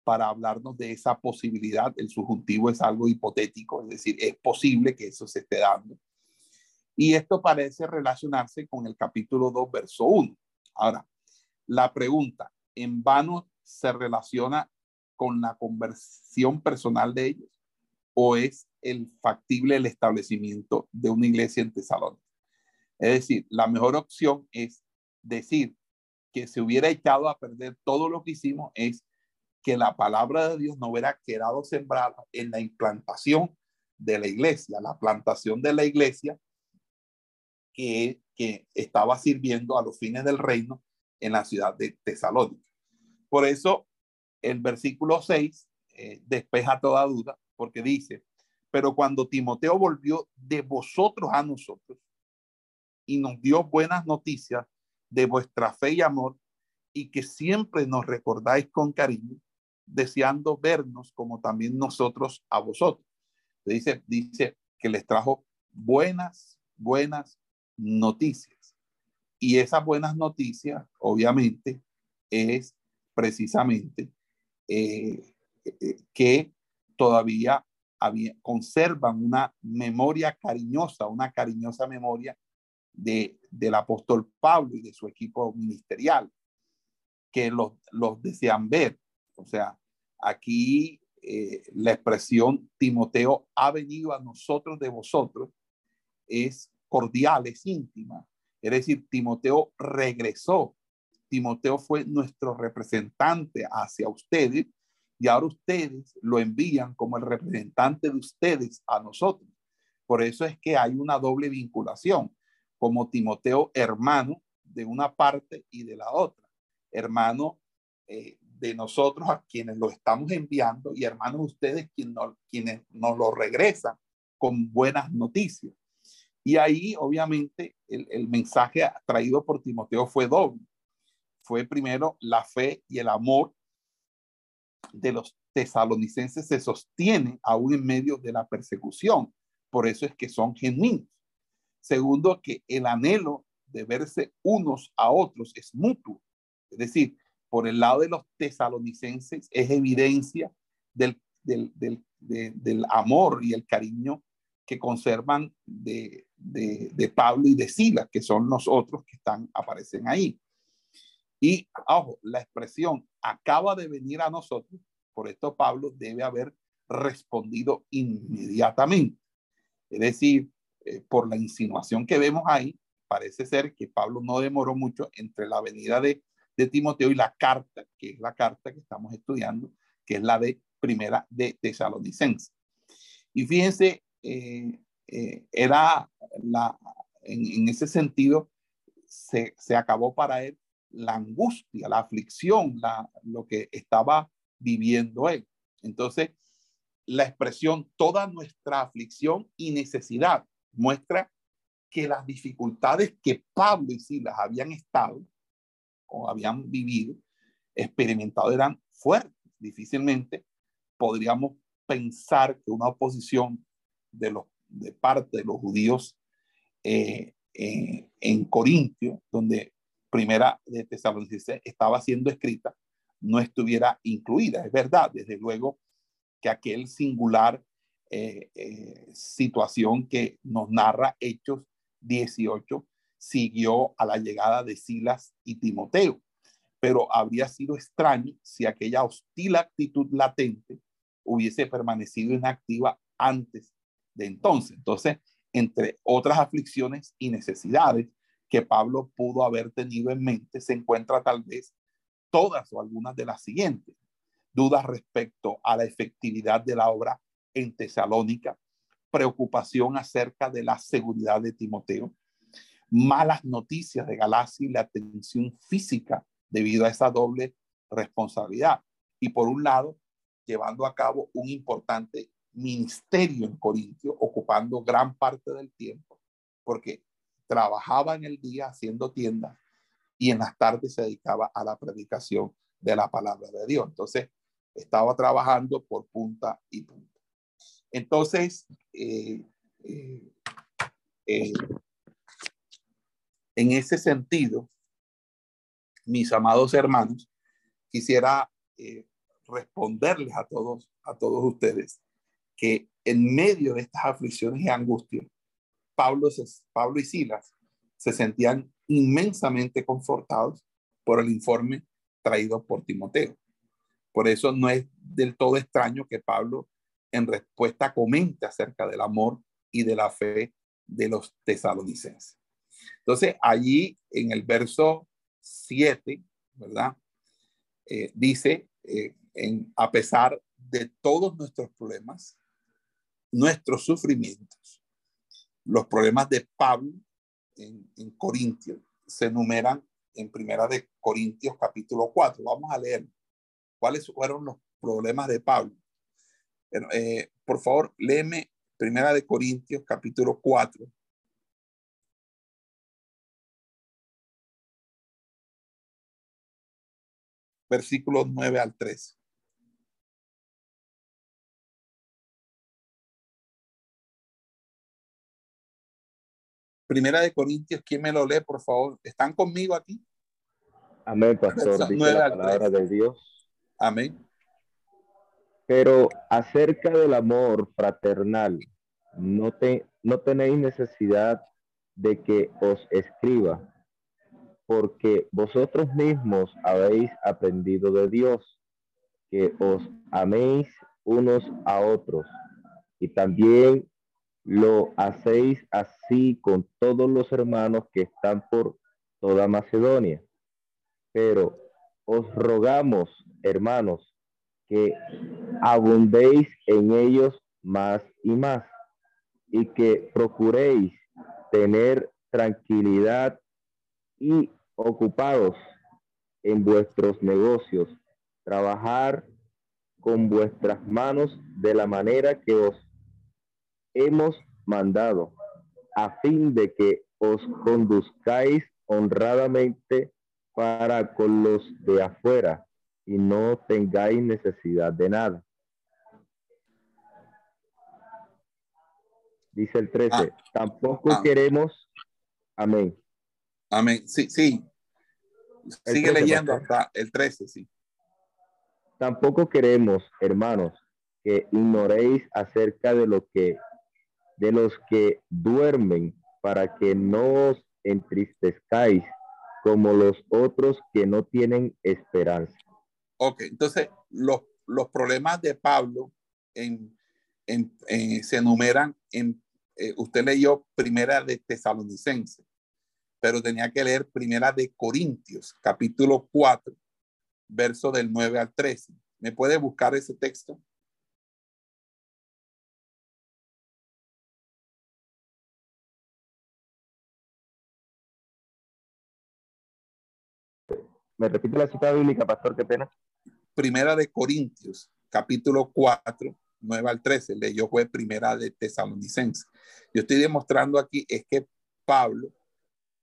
S1: para hablarnos de esa posibilidad. El subjuntivo es algo hipotético, es decir, es posible que eso se esté dando. Y esto parece relacionarse con el capítulo 2, verso 1. Ahora, la pregunta, ¿en vano se relaciona con la conversión personal de ellos? ¿O es el factible el establecimiento de una iglesia en Tesalónica? Es decir, la mejor opción es decir que se hubiera echado a perder todo lo que hicimos es que la palabra de Dios no hubiera quedado sembrada en la implantación de la iglesia, la plantación de la iglesia que, que estaba sirviendo a los fines del reino en la ciudad de Tesalónica. Por eso el versículo 6 eh, despeja toda duda porque dice, pero cuando Timoteo volvió de vosotros a nosotros y nos dio buenas noticias de vuestra fe y amor y que siempre nos recordáis con cariño, deseando vernos como también nosotros a vosotros. Dice, dice que les trajo buenas, buenas noticias. Y esas buenas noticias, obviamente, es precisamente eh, eh, que todavía había, conservan una memoria cariñosa, una cariñosa memoria de, del apóstol Pablo y de su equipo ministerial, que los, los desean ver. O sea, aquí eh, la expresión Timoteo ha venido a nosotros de vosotros es cordial, es íntima. Es decir, Timoteo regresó. Timoteo fue nuestro representante hacia ustedes y ahora ustedes lo envían como el representante de ustedes a nosotros. Por eso es que hay una doble vinculación como Timoteo hermano de una parte y de la otra, hermano eh, de nosotros a quienes lo estamos enviando y hermanos de ustedes quienes nos lo regresan con buenas noticias. Y ahí, obviamente, el, el mensaje traído por Timoteo fue doble. Fue primero la fe y el amor de los tesalonicenses se sostiene aún en medio de la persecución. Por eso es que son genuinos. Segundo, que el anhelo de verse unos a otros es mutuo. Es decir, por el lado de los tesalonicenses es evidencia del, del, del, del amor y el cariño que conservan de, de, Pablo y de Silas, que son los otros que están, aparecen ahí. Y, ojo, la expresión acaba de venir a nosotros, por esto Pablo debe haber respondido inmediatamente. Es decir, eh, por la insinuación que vemos ahí, parece ser que Pablo no demoró mucho entre la venida de, de Timoteo y la carta, que es la carta que estamos estudiando, que es la de primera de Tesalonicense. Y fíjense, eh, eh, era la, en, ese sentido, se, se acabó para él la angustia, la aflicción, lo que estaba viviendo él. Entonces, la expresión toda nuestra aflicción y necesidad muestra que las dificultades que Pablo y Silas habían estado o habían vivido, experimentado, eran fuertes. Difícilmente podríamos pensar que una oposición de, los, de parte de los judíos eh, en Corintio, donde primera de Tesalonicenses estaba siendo escrita, no estuviera incluida. Es verdad, desde luego que aquel singular eh, eh, situación que nos narra Hechos 18 siguió a la llegada de Silas y Timoteo. Pero habría sido extraño si aquella hostil actitud latente hubiese permanecido inactiva antes de entonces. Entonces, entre otras aflicciones y necesidades que Pablo pudo haber tenido en mente, se encuentra tal vez todas o algunas de las siguientes. Dudas respecto a la efectividad de la obra en Tesalónica, preocupación acerca de la seguridad de Timoteo, malas noticias de Galacia y la atención física debido a esa doble responsabilidad. Y por un lado, llevando a cabo un importante ministerio en Corintio, ocupando gran parte del tiempo, porque trabajaba en el día haciendo tiendas y en las tardes se dedicaba a la predicación de la palabra de Dios. Entonces, estaba trabajando por punta y punta. Entonces, eh, eh, eh, en ese sentido, mis amados hermanos, quisiera responderles a todos, a todos ustedes que en medio de estas aflicciones y angustias, Pablo, y Silas se sentían inmensamente confortados por el informe traído por Timoteo. Por eso no es del todo extraño que Pablo en respuesta comente acerca del amor y de la fe de los tesalonicenses. Entonces, allí en el verso 7, ¿verdad? Eh, dice, eh, a pesar de todos nuestros problemas, nuestros sufrimientos, los problemas de Pablo en, Corintios se enumeran en Primera de Corintios capítulo 4. Vamos a leer cuáles fueron los problemas de Pablo. Eh, por favor, léeme Primera de Corintios capítulo 4. Versículos 9 al 13. Primera de Corintios, ¿quién me lo lee, por favor? ¿Están conmigo aquí?
S3: Amén, pastor. Dice la palabra de Dios.
S1: Amén.
S3: Pero acerca del amor fraternal, no, te, no tenéis necesidad de que os escriba, porque vosotros mismos habéis aprendido de Dios, que os améis unos a otros, y también lo hacéis así con todos los hermanos que están por toda Macedonia. Pero os rogamos, hermanos, que abundéis en ellos más y más, y que procuréis tener tranquilidad y ocupados en vuestros negocios, trabajar con vuestras manos de la manera que os hemos mandado a fin de que os conduzcáis honradamente para con los de afuera y no tengáis necesidad de nada. Dice el 13, ah. tampoco ah. queremos, amén.
S1: Amén, sí, sí. Sigue leyendo hasta el 13, sí.
S3: Tampoco queremos, hermanos, que ignoréis acerca de lo que de los que duermen para que no os entristezcáis como los otros que no tienen esperanza.
S1: Ok, entonces los, los problemas de Pablo en, se enumeran en, eh, usted leyó primera de Tesalonicense, pero tenía que leer primera de Corintios, capítulo 4, verso del 9 al 13. ¿Me puede buscar ese texto?
S3: ¿Me repite la cita bíblica, pastor? Qué pena.
S1: Primera de Corintios, capítulo 4, 9 al 13. Leyó fue primera de Tesalonicense. Yo estoy demostrando aquí es que Pablo,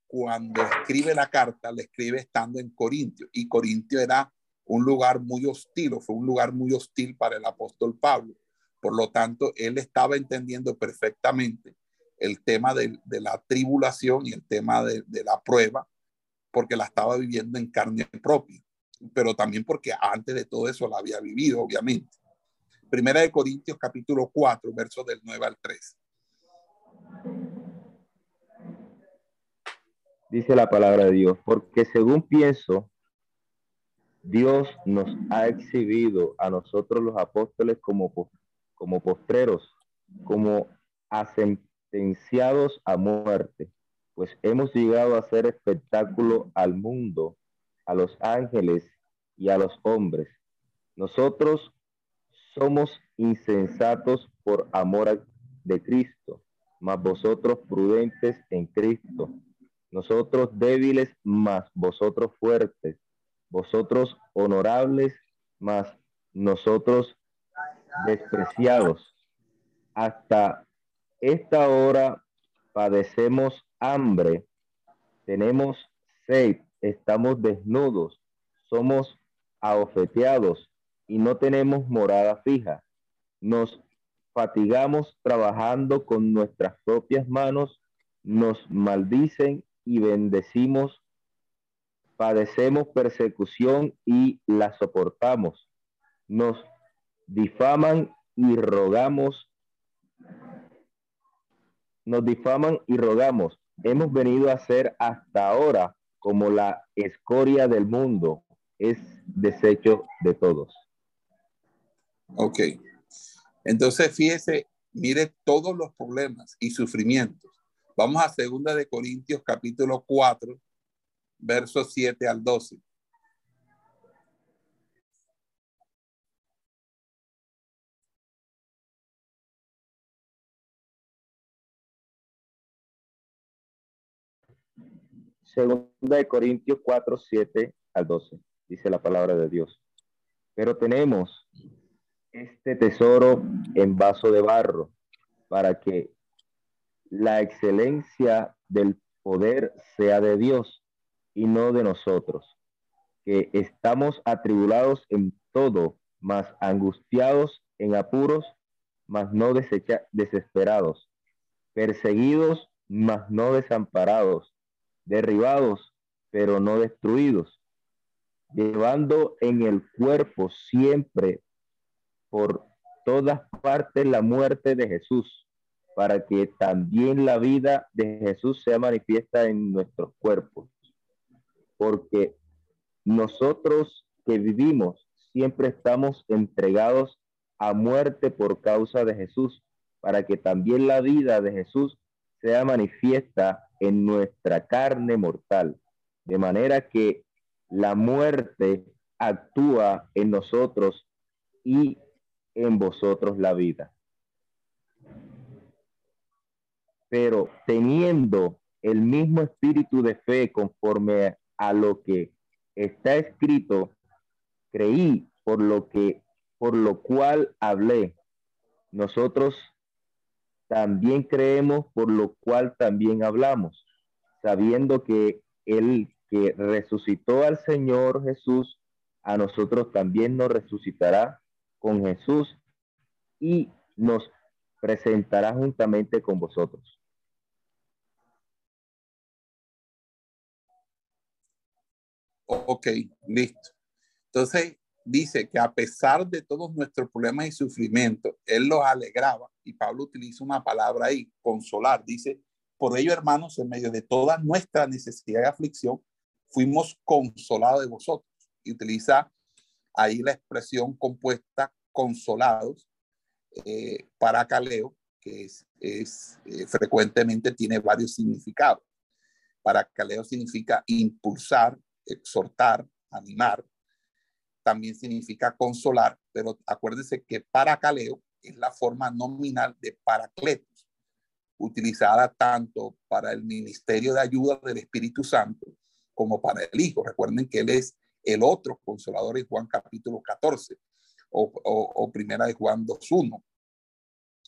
S1: cuando escribe la carta, le escribe estando en Corintio. Y Corintio era un lugar muy hostil, o fue un lugar muy hostil para el apóstol Pablo. Por lo tanto, él estaba entendiendo perfectamente el tema de, la tribulación y el tema de, de la prueba porque la estaba viviendo en carne propia, pero también porque antes de todo eso la había vivido, obviamente. Primera de Corintios capítulo 4, versos del 9 al 3.
S3: Dice la palabra de Dios, porque según pienso, Dios nos ha exhibido a nosotros los apóstoles como, como postreros, como sentenciados a muerte pues hemos llegado a hacer espectáculo al mundo, a los ángeles y a los hombres. Nosotros somos insensatos por amor de Cristo, mas vosotros prudentes en Cristo. nosotros débiles, más vosotros fuertes, vosotros honorables, más nosotros despreciados. Hasta esta hora padecemos hambre, tenemos sed, estamos desnudos, somos aofeteados y no tenemos morada fija. Nos fatigamos trabajando con nuestras propias manos, nos maldicen y bendecimos, padecemos persecución y la soportamos. Nos difaman y rogamos, nos difaman y rogamos. Hemos venido a ser hasta ahora como la escoria del mundo, es desecho de todos.
S1: Ok. Entonces, fíjese, mire todos los problemas y sufrimientos. Vamos a segunda de Corintios capítulo 4, versos 7 al 12.
S3: Segunda de Corintios 4, 7 al 12, dice la palabra de Dios. Pero tenemos este tesoro en vaso de barro para que la excelencia del poder sea de Dios y no de nosotros, que estamos atribulados en todo, más angustiados en apuros, mas no desesperados, perseguidos, mas no desamparados, derribados, pero no destruidos, llevando en el cuerpo siempre por todas partes la muerte de Jesús, para que también la vida de Jesús sea manifiesta en nuestros cuerpos. Porque nosotros que vivimos siempre estamos entregados a muerte por causa de Jesús, para que también la vida de Jesús sea manifiesta en nuestra carne mortal, de manera que la muerte actúa en nosotros y en vosotros la vida. Pero teniendo el mismo espíritu de fe conforme a lo que está escrito, creí por lo que por lo cual hablé. Nosotros también creemos por lo cual también hablamos, sabiendo que el que resucitó al Señor Jesús, a nosotros también nos resucitará con Jesús y nos presentará juntamente con vosotros.
S1: Ok, listo. Entonces dice que a pesar de todos nuestros problemas y sufrimientos, Él los alegraba. Y Pablo utiliza una palabra ahí, consolar. Dice, por ello, hermanos, en medio de toda nuestra necesidad y aflicción, fuimos consolados de vosotros. Y utiliza ahí la expresión compuesta consolados eh, para caleo, que es, eh, frecuentemente tiene varios significados. Para caleo significa impulsar, exhortar, animar. También significa consolar, pero acuérdense que para caleo es la forma nominal de paracletos, utilizada tanto para el ministerio de ayuda del Espíritu Santo como para el Hijo. Recuerden que Él es el otro consolador en Juan capítulo 14 o, primera de Juan 2.1.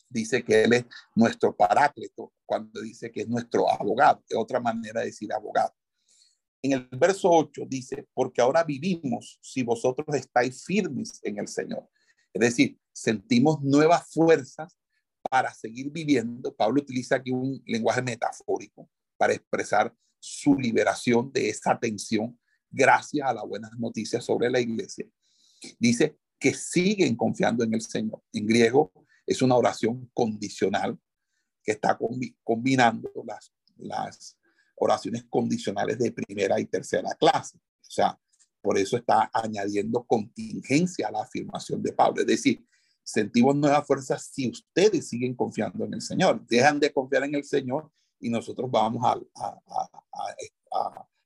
S1: Dice que Él es nuestro paráclito cuando dice que es nuestro abogado, de otra manera de decir abogado. En el verso 8 dice, porque ahora vivimos si vosotros estáis firmes en el Señor. Es decir, sentimos nuevas fuerzas para seguir viviendo. Pablo utiliza aquí un lenguaje metafórico para expresar su liberación de esa tensión gracias a las buenas noticias sobre la iglesia. Dice que siguen confiando en el Señor. En griego es una oración condicional que está combinando las, las oraciones condicionales de primera y tercera clase. O sea, por eso está añadiendo contingencia a la afirmación de Pablo. Es decir, sentimos nuevas fuerzas si ustedes siguen confiando en el Señor. Dejan de confiar en el Señor y nosotros vamos a,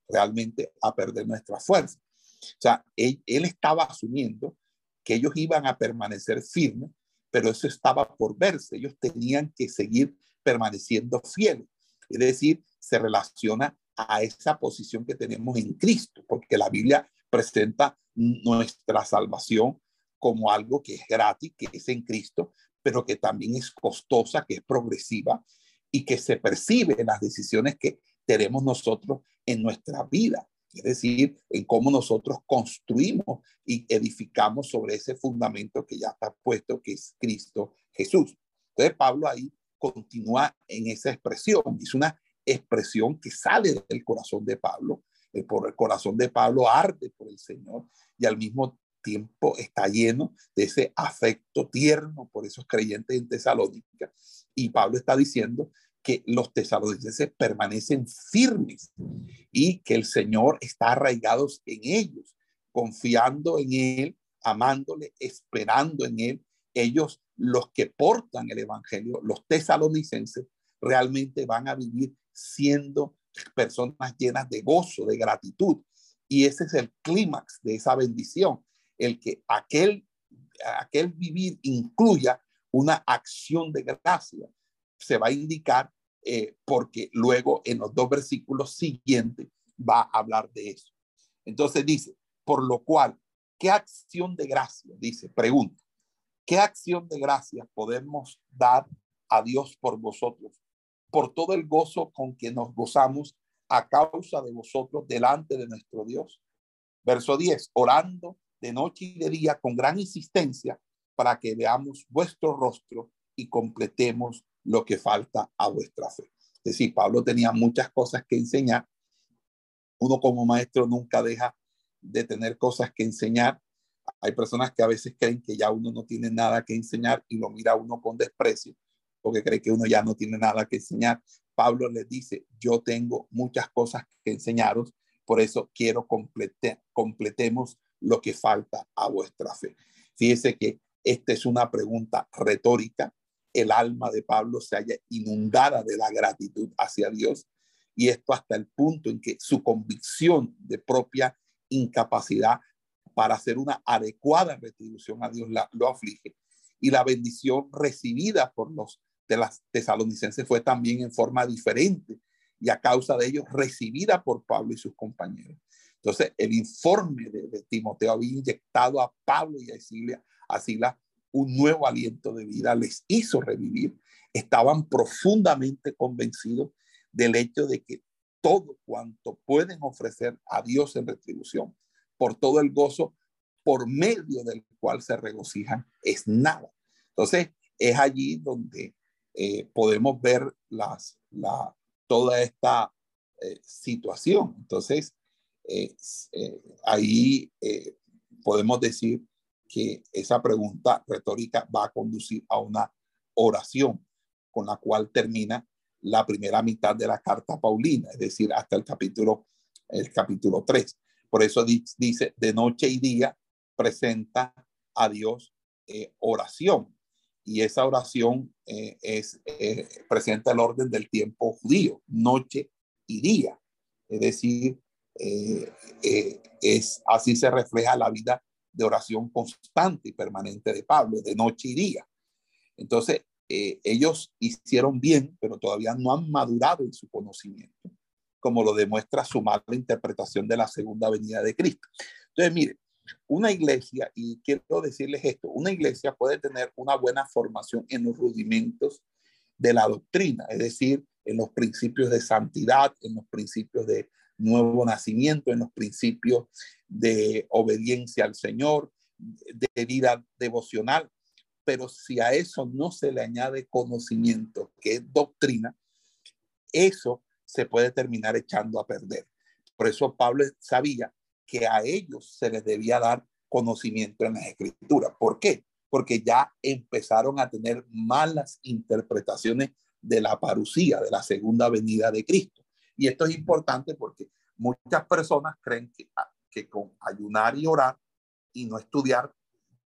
S1: realmente a perder nuestra fuerza. O sea, él, estaba asumiendo que ellos iban a permanecer firmes, pero eso estaba por verse. Ellos tenían que seguir permaneciendo fieles. Es decir, se relaciona a esa posición que tenemos en Cristo, porque la Biblia presenta nuestra salvación como algo que es gratis, que es en Cristo, pero que también es costosa, que es progresiva y que se percibe en las decisiones que tenemos nosotros en nuestra vida. Es decir, en cómo nosotros construimos y edificamos sobre ese fundamento que ya está puesto, que es Cristo Jesús. Entonces Pablo ahí continúa en esa expresión. Es una expresión que sale del corazón de Pablo. El, por el corazón de Pablo arde por el Señor y al mismo tiempo está lleno de ese afecto tierno por esos creyentes en Tesalónica. Y Pablo está diciendo que los tesalonicenses permanecen firmes y que el Señor está arraigados en ellos, confiando en Él, amándole, esperando en Él. Ellos, los que portan el Evangelio, los tesalonicenses, realmente van a vivir siendo personas llenas de gozo, de gratitud. Y ese es el clímax de esa bendición, el que aquel, aquel vivir incluya una acción de gracia se va a indicar eh, porque luego en los dos versículos siguientes va a hablar de eso. Entonces dice, por lo cual, ¿qué acción de gracia? Dice, pregunta, ¿qué acción de gracia podemos dar a Dios por vosotros? Por todo el gozo con que nos gozamos a causa de vosotros delante de nuestro Dios. Verso 10, orando de noche y de día con gran insistencia para que veamos vuestro rostro y completemos lo que falta a vuestra fe. Es decir, Pablo tenía muchas cosas que enseñar. Uno como maestro nunca deja de tener cosas que enseñar. Hay personas que a veces creen que ya uno no tiene nada que enseñar y lo mira uno con desprecio porque cree que uno ya no tiene nada que enseñar. Pablo les dice, yo tengo muchas cosas que enseñaros, por eso quiero complete, completemos lo que falta a vuestra fe. Fíjese que esta es una pregunta retórica el alma de Pablo se haya inundada de la gratitud hacia Dios y esto hasta el punto en que su convicción de propia incapacidad para hacer una adecuada retribución a Dios lo aflige y la bendición recibida por los de las tesalonicenses fue también en forma diferente y a causa de ello recibida por Pablo y sus compañeros. Entonces, el informe de, Timoteo había inyectado a Pablo y a Silas, a Silas un nuevo aliento de vida, les hizo revivir, estaban profundamente convencidos del hecho de que todo cuanto pueden ofrecer a Dios en retribución por todo el gozo por medio del cual se regocijan es nada. Entonces, es allí donde eh, podemos ver las, la, toda esta eh, situación. Entonces, eh, ahí podemos decir que esa pregunta retórica va a conducir a una oración con la cual termina la primera mitad de la carta paulina, es decir, hasta el capítulo, el capítulo 3. Por eso dice, de noche y día presenta a Dios eh, oración. Y esa oración eh, es, eh, presenta el orden del tiempo judío, noche y día. Es decir, es, así se refleja la vida de oración constante y permanente de Pablo, de noche y día. Entonces, ellos hicieron bien, pero todavía no han madurado en su conocimiento, como lo demuestra su mala interpretación de la segunda venida de Cristo. Entonces, mire, una iglesia, y quiero decirles esto, una iglesia puede tener una buena formación en los rudimentos de la doctrina, es decir, en los principios de santidad, en los principios de nuevo nacimiento, en los principios de obediencia al Señor, de vida devocional. Pero si a eso no se le añade conocimiento, que es doctrina, eso se puede terminar echando a perder. Por eso Pablo sabía que a ellos se les debía dar conocimiento en las escrituras. ¿Por qué? Porque ya empezaron a tener malas interpretaciones de la parucía, de la segunda venida de Cristo. Y esto es importante porque muchas personas creen que, ah, que con ayunar y orar y no estudiar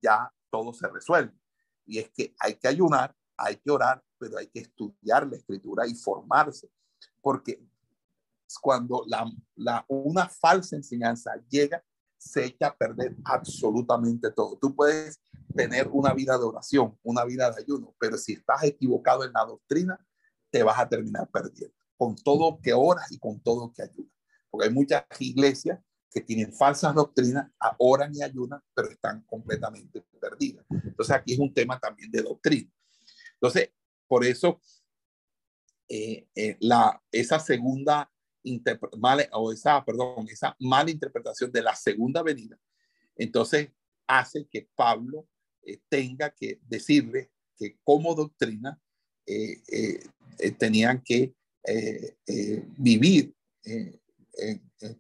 S1: ya todo se resuelve. Y es que hay que ayunar, hay que orar, pero hay que estudiar la escritura y formarse. Porque cuando la, la, una falsa enseñanza llega, se echa a perder absolutamente todo. Tú puedes tener una vida de oración, una vida de ayuno, pero si estás equivocado en la doctrina, te vas a terminar perdiendo. con todo que oras y con todo que ayuda. Porque hay muchas iglesias que tienen falsas doctrinas, oran y ayunan, pero están completamente perdidas. Entonces aquí es un tema también de doctrina. Entonces, por eso, eh, eh, la, esa segunda mal, o esa, perdón, esa mala interpretación de la segunda venida, entonces hace que Pablo eh, tenga que decirle que como doctrina tenían que vivir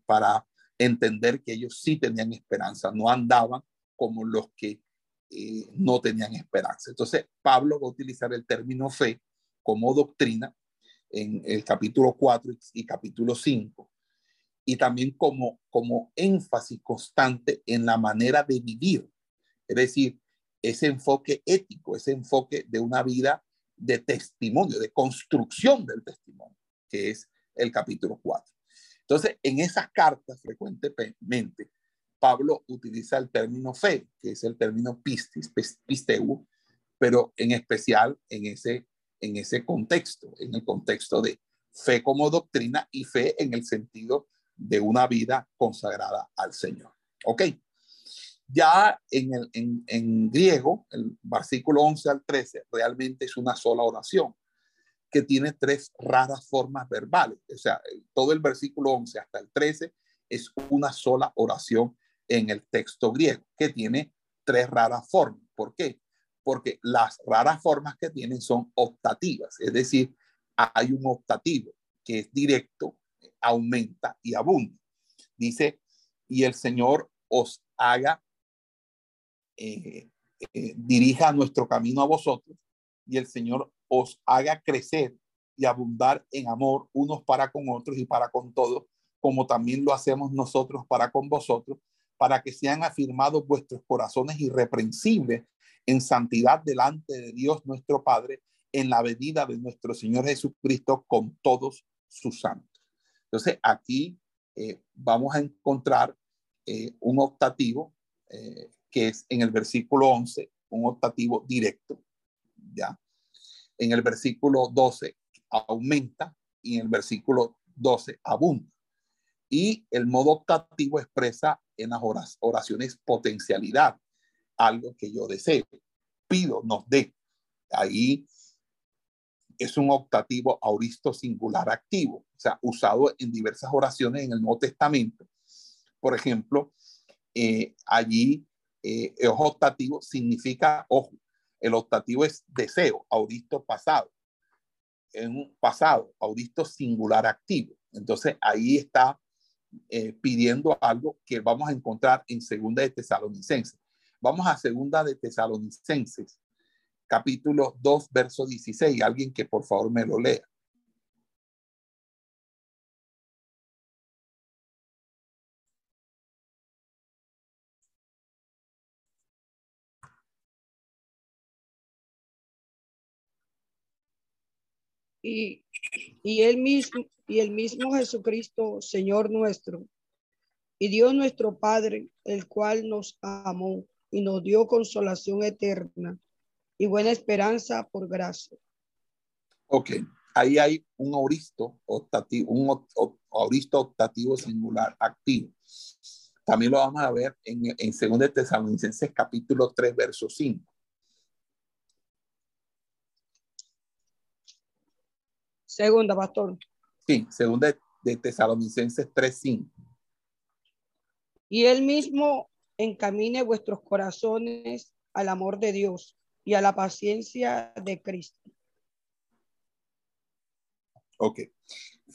S1: para entender que ellos sí tenían esperanza, no andaban como los que no tenían esperanza. Entonces, Pablo va a utilizar el término fe como doctrina en el capítulo 4 y capítulo 5, y también como, como énfasis constante en la manera de vivir, es decir, ese enfoque ético, ese enfoque de una vida de testimonio, de construcción del testimonio, que es el capítulo 4. Entonces, en esas cartas frecuentemente Pablo utiliza el término fe, que es el término pistis, pisteu, pero en especial en ese, en ese contexto, en el contexto de fe como doctrina y fe en el sentido de una vida consagrada al Señor. ¿Ok? Ya en, el, en, en griego, el versículo 11 al 13 realmente es una sola oración que tiene tres raras formas verbales. O sea, todo el versículo 11 hasta el 13 es una sola oración en el texto griego, que tiene tres raras formas. ¿Por qué? Porque las raras formas que tienen son optativas, es decir, hay un optativo que es directo, aumenta y abunda. Dice, y el Señor os haga, eh, eh, dirija nuestro camino a vosotros, y el Señor os haga crecer y abundar en amor unos para con otros y para con todos, como también lo hacemos nosotros para con vosotros, para que sean afirmados vuestros corazones irreprensibles en santidad delante de Dios nuestro Padre, en la venida de nuestro Señor Jesucristo con todos sus santos. Entonces, aquí eh, vamos a encontrar eh, un optativo eh, que es en el versículo 11, un optativo directo, ¿ya? En el versículo 12 aumenta y en el versículo 12 abunda. Y el modo optativo expresa en las oraciones potencialidad, algo que yo deseo, pido, nos dé. Ahí es un optativo auristo singular activo, o sea, usado en diversas oraciones en el Nuevo Testamento. Por ejemplo, eh, allí eh, el optativo significa, ojo, el optativo es deseo, auristo pasado. En un pasado, auristo singular activo. Entonces ahí está eh, pidiendo algo que vamos a encontrar en Segunda de Tesalonicenses. Vamos a Segunda de Tesalonicenses, capítulo 2, verso 16. Alguien que por favor me lo lea.
S2: Y, y él mismo, y el mismo Jesucristo, Señor nuestro, y Dios nuestro Padre, el cual nos amó y nos dio consolación eterna y buena esperanza por gracia.
S1: Ok, ahí hay un auristo optativo, un auristo optativo singular activo. También lo vamos a ver en, en 2 Tesalonicenses capítulo 3, verso 5.
S2: Segunda, pastor.
S1: Sí, segunda de Tesalonicenses 3:5.
S2: Y él mismo encamine vuestros corazones al amor de Dios y a la paciencia de Cristo.
S1: Ok.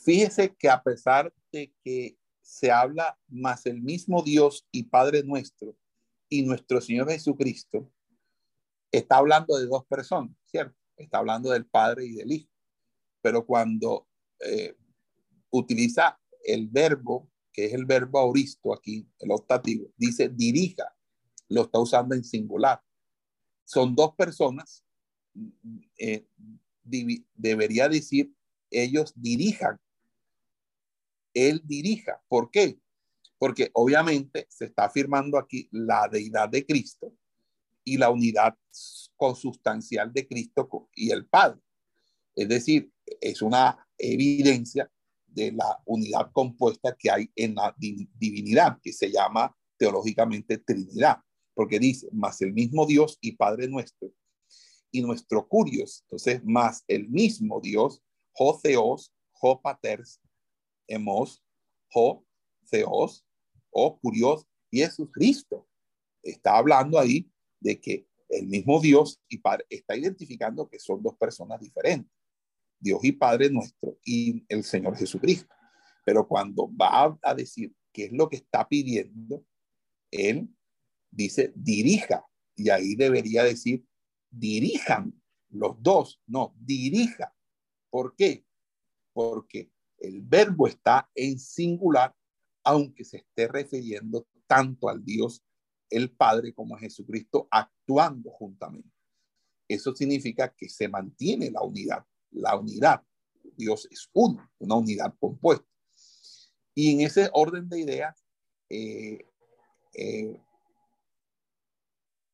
S1: Fíjese que a pesar de que se habla más el mismo Dios y Padre nuestro y nuestro Señor Jesucristo, está hablando de dos personas, ¿cierto? Está hablando del Padre y del Hijo. Pero cuando eh, utiliza el verbo, que es el verbo auristo aquí, el optativo, dice dirija, lo está usando en singular. Son dos personas, eh, debería decir, ellos dirijan. Él dirija. ¿Por qué? Porque obviamente se está afirmando aquí la deidad de Cristo y la unidad consustancial de Cristo y el Padre. Es decir, es una evidencia de la unidad compuesta que hay en la divinidad, que se llama teológicamente Trinidad, porque dice, más el mismo Dios y Padre nuestro, y nuestro curios, entonces, más el mismo Dios, Jo Theos, Jo Paters, Hemos, Jo Theos, O Curios, y Jesucristo. Está hablando ahí de que el mismo Dios y Padre está identificando que son dos personas diferentes. Dios y Padre nuestro y el Señor Jesucristo. Pero cuando va a decir qué es lo que está pidiendo, Él dice dirija. Y ahí debería decir dirijan los dos. No, dirija. ¿Por qué? Porque el verbo está en singular, aunque se esté refiriendo tanto al Dios el Padre como a Jesucristo actuando juntamente. Eso significa que se mantiene la unidad la unidad. Dios es uno, una unidad compuesta. Y en ese orden de ideas, eh, eh,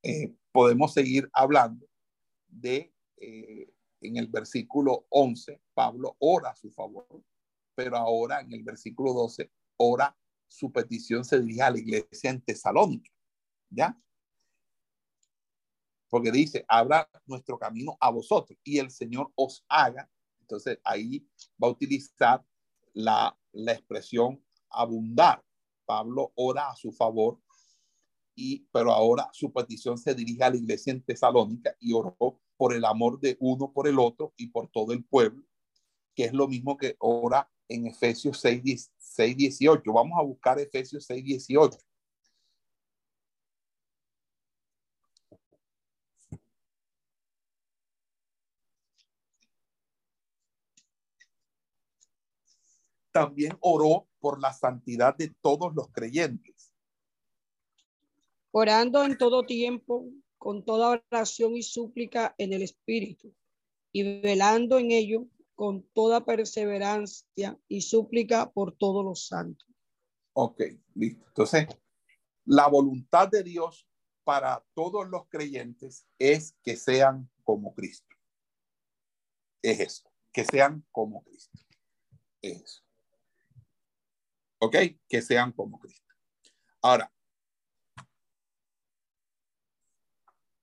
S1: eh, podemos seguir hablando de, en el versículo 11, Pablo ora a su favor, pero ahora en el versículo 12, ora, su petición se dirige a la iglesia en Tesalónica, ¿ya? Porque dice, abra nuestro camino a vosotros y el Señor os haga. Entonces ahí va a utilizar la, la expresión abundar. Pablo ora a su favor, y, pero ahora su petición se dirige a la iglesia en Tesalónica y oró por el amor de uno por el otro y por todo el pueblo, que es lo mismo que ora en Efesios 6, 6 18. Vamos a buscar Efesios 6, 18. También oró por la santidad de todos los creyentes.
S2: Orando en todo tiempo, con toda oración y súplica en el Espíritu, y velando en ello con toda perseverancia y súplica por todos los santos.
S1: Ok, listo. Entonces, la voluntad de Dios para todos los creyentes es que sean como Cristo. Es eso, que sean como Cristo. Es eso. ¿Ok? Que sean como Cristo. Ahora,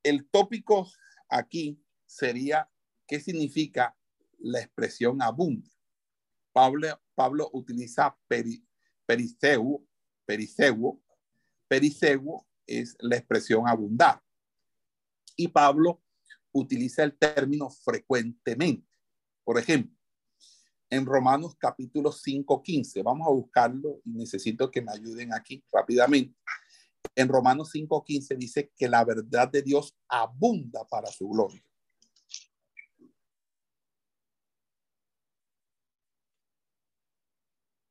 S1: el tópico aquí sería, ¿qué significa la expresión abunda? Pablo, Pablo utiliza peri, periceu, periceu, periceu es la expresión abundar. Y Pablo utiliza el término frecuentemente. Por ejemplo, en Romanos capítulo 5, 15. Vamos a buscarlo y necesito que me ayuden aquí rápidamente. En Romanos 5, 15 dice que la verdad de Dios abunda para su gloria.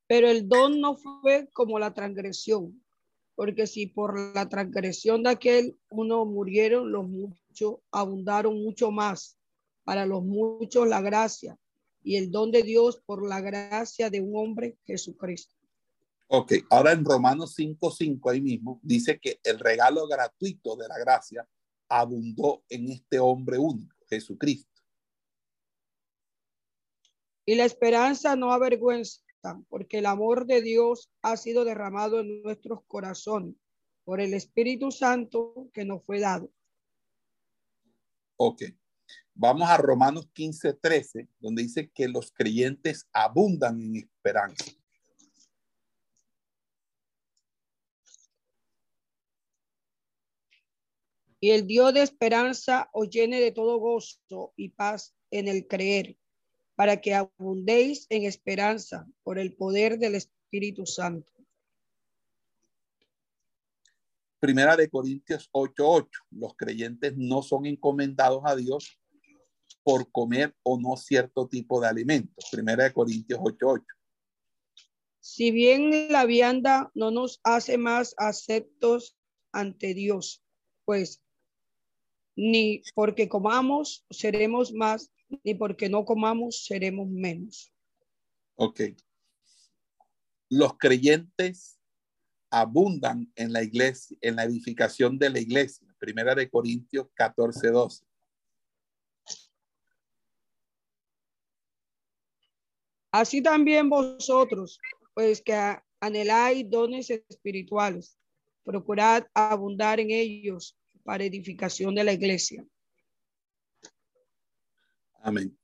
S2: Pero el don no fue como la transgresión, porque si por la transgresión de aquel uno murieron, los muchos abundaron mucho más. Para los muchos la gracia y el don de Dios por la gracia de un hombre, Jesucristo.
S1: Ok, ahora en Romanos 5.5 ahí mismo dice que el regalo gratuito de la gracia abundó en este hombre único, Jesucristo.
S2: Y la esperanza no avergüenza, porque el amor de Dios ha sido derramado en nuestros corazones por el Espíritu Santo que nos fue dado.
S1: Ok. Vamos a Romanos 15, 13, donde dice que los creyentes abundan en esperanza.
S2: Y el Dios de esperanza os llene de todo gozo y paz en el creer, para que abundéis en esperanza por el poder del Espíritu Santo.
S1: Primera de Corintios 8:8. Los creyentes no son encomendados a Dios por comer o no cierto tipo de alimentos. Primera de Corintios 8:8.
S2: Si bien la vianda no nos hace más aceptos ante Dios, pues ni porque comamos seremos más, ni porque no comamos seremos menos.
S1: Ok. Los creyentes abundan en la iglesia, en la edificación de la iglesia. Primera de Corintios 14, 12.
S2: Así también vosotros, pues que anheláis dones espirituales, procurad abundar en ellos para edificación de la iglesia.
S1: Amén.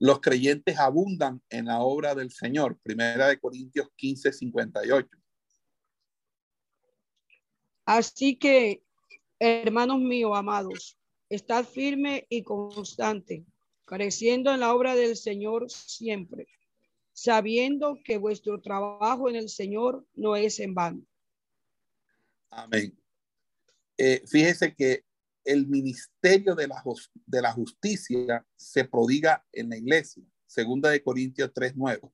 S1: Los creyentes abundan en la obra del Señor. Primera de Corintios 15, 58.
S2: Así que, hermanos míos amados, estad firme y constante, creciendo en la obra del Señor siempre, sabiendo que vuestro trabajo en el Señor no es en vano.
S1: Amén. Eh, fíjese que el ministerio de la, de la justicia se prodiga en la iglesia. Segunda de Corintios 3.9.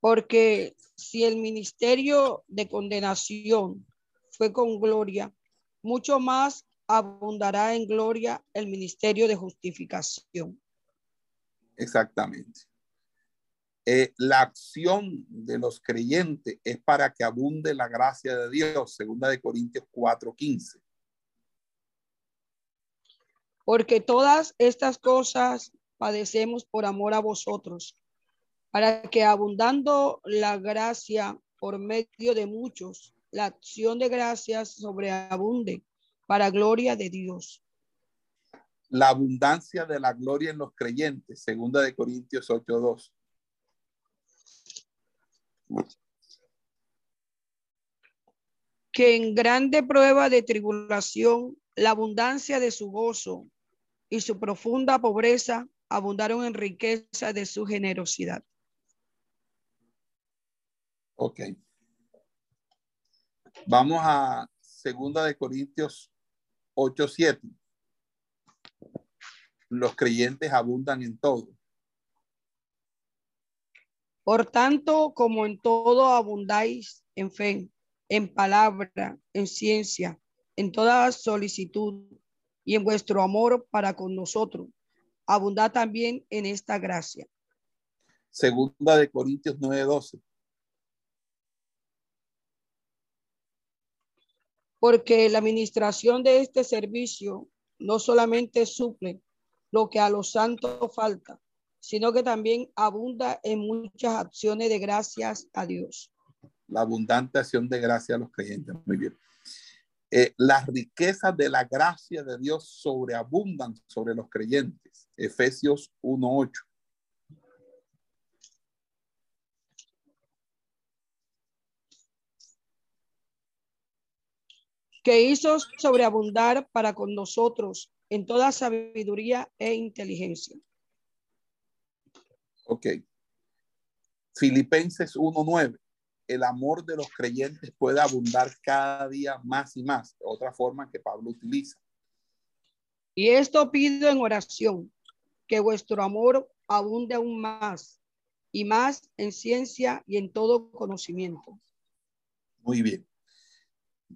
S2: Porque si el ministerio de condenación fue con gloria, mucho más abundará en gloria el ministerio de justificación.
S1: Exactamente. Eh, la acción de los creyentes es para que abunde la gracia de Dios, segunda de Corintios 4:15.
S2: Porque todas estas cosas padecemos por amor a vosotros, para que abundando la gracia por medio de muchos, la acción de gracias sobreabunde para gloria de Dios.
S1: La abundancia de la gloria en los creyentes, segunda de Corintios 8:2.
S2: Que en grande prueba de tribulación, la abundancia de su gozo y su profunda pobreza abundaron en riqueza de su generosidad.
S1: Ok. Vamos a segunda de Corintios 8, 7. Los creyentes abundan en todo.
S2: Por tanto, como en todo abundáis en fe, en palabra, en ciencia, en toda solicitud y en vuestro amor para con nosotros, abundad también en esta gracia.
S1: Segunda de Corintios 9:12.
S2: Porque la administración de este servicio no solamente suple lo que a los santos falta, sino que también abunda en muchas acciones de gracias a Dios.
S1: La abundante acción de gracia a los creyentes. Muy bien. Eh, las riquezas de la gracia de Dios sobreabundan sobre los creyentes. Efesios 1.8.
S2: Que hizo sobreabundar para con nosotros en toda sabiduría e inteligencia
S1: Ok. Filipenses 1.9. El amor de los creyentes puede abundar cada día más y más. Otra forma que Pablo utiliza.
S2: Y esto pido en oración, que vuestro amor abunde aún más y más en ciencia y en todo conocimiento.
S1: Muy bien.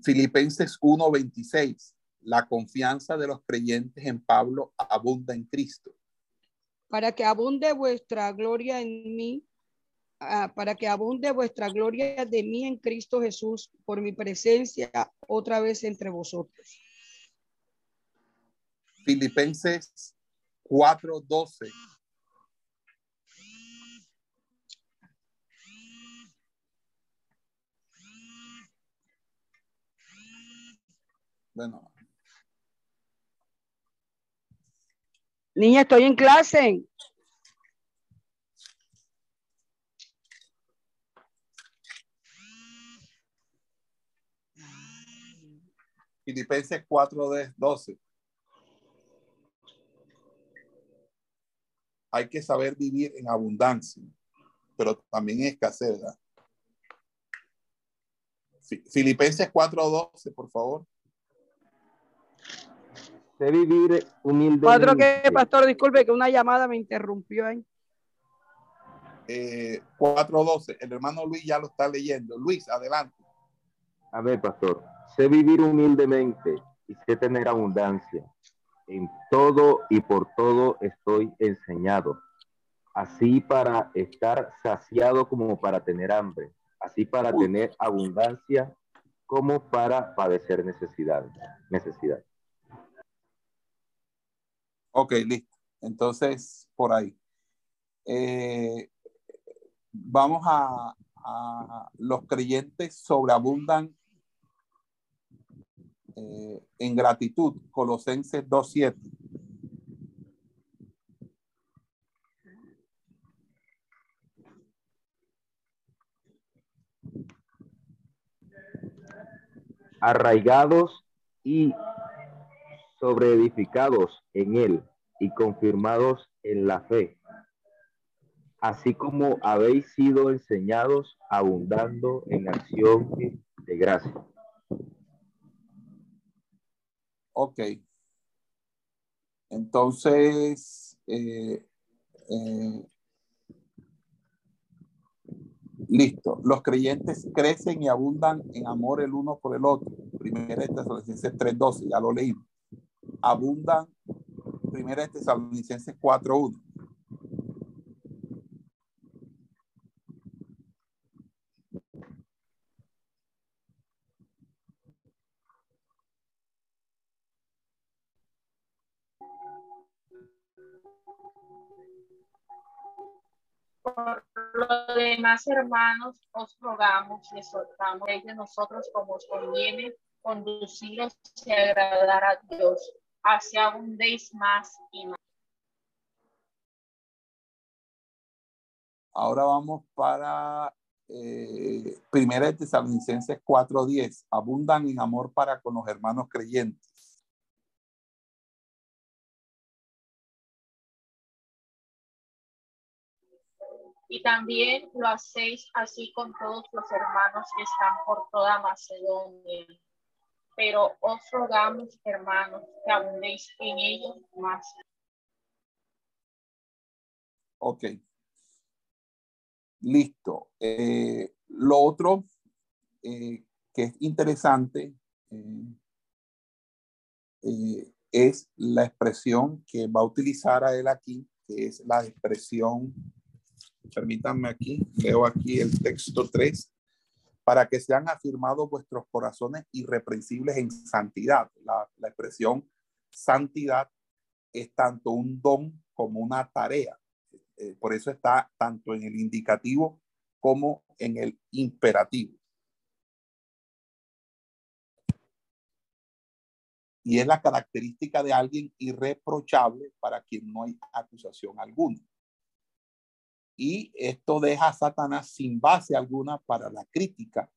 S1: Filipenses 1:26. La confianza de los creyentes en Pablo abunda en Cristo
S2: para que abunde vuestra gloria en mí, ah, para que abunde vuestra gloria de mí en Cristo Jesús por mi presencia otra vez entre vosotros.
S1: Filipenses 4:12. Bueno,
S2: Niña, estoy en clase.
S1: Filipenses 4 de 12. Hay que saber vivir en abundancia, pero también en escasez, ¿verdad? Filipenses 4 12, por favor
S3: vivir humildemente.
S2: Cuatro que, pastor, disculpe que una llamada me interrumpió ahí.
S1: Eh, 4.12, el hermano Luis ya lo está leyendo. Luis, adelante.
S3: A ver, pastor, sé vivir humildemente y sé tener abundancia. En todo y por todo estoy enseñado. Así para estar saciado como para tener hambre. Así para tener abundancia como para padecer necesidad. necesidad.
S1: Ok, listo. Entonces, por ahí. Eh, vamos a, los creyentes sobreabundan eh, en gratitud. Colosenses 2.7.
S3: arraigados y sobreedificados en él y confirmados en la fe, así como habéis sido enseñados abundando en acción de gracia.
S1: Ok. Entonces, eh, eh, listo. Los creyentes crecen y abundan en amor el uno por el otro. Primera Tesalonicenses 3.12, ya lo leímos. Abundan, primera de Tesalonicenses 4.1.
S4: Por lo demás, hermanos, os rogamos y exhortamos de nosotros como os conviene conduciros y agradar a Dios, hacia abundéis más y más.
S1: Ahora vamos para eh, Primera de Tesalonicenses 4:10. Abundan en amor para con los hermanos creyentes.
S4: y también lo hacéis así con todos los hermanos que están por toda Macedonia. Pero os rogamos, hermanos, que abundéis en ellos más.
S1: Ok. Listo. Eh, lo otro eh, que es interesante eh, es la expresión que va a utilizar a él aquí, que es la expresión permítanme aquí, leo aquí el texto 3, para que sean afirmados vuestros corazones irreprensibles en santidad. La, expresión santidad es tanto un don como una tarea. Eh, por eso está tanto en el indicativo como en el imperativo. Y es la característica de alguien irreprochable para quien no hay acusación alguna y esto deja a Satanás sin base alguna para la crítica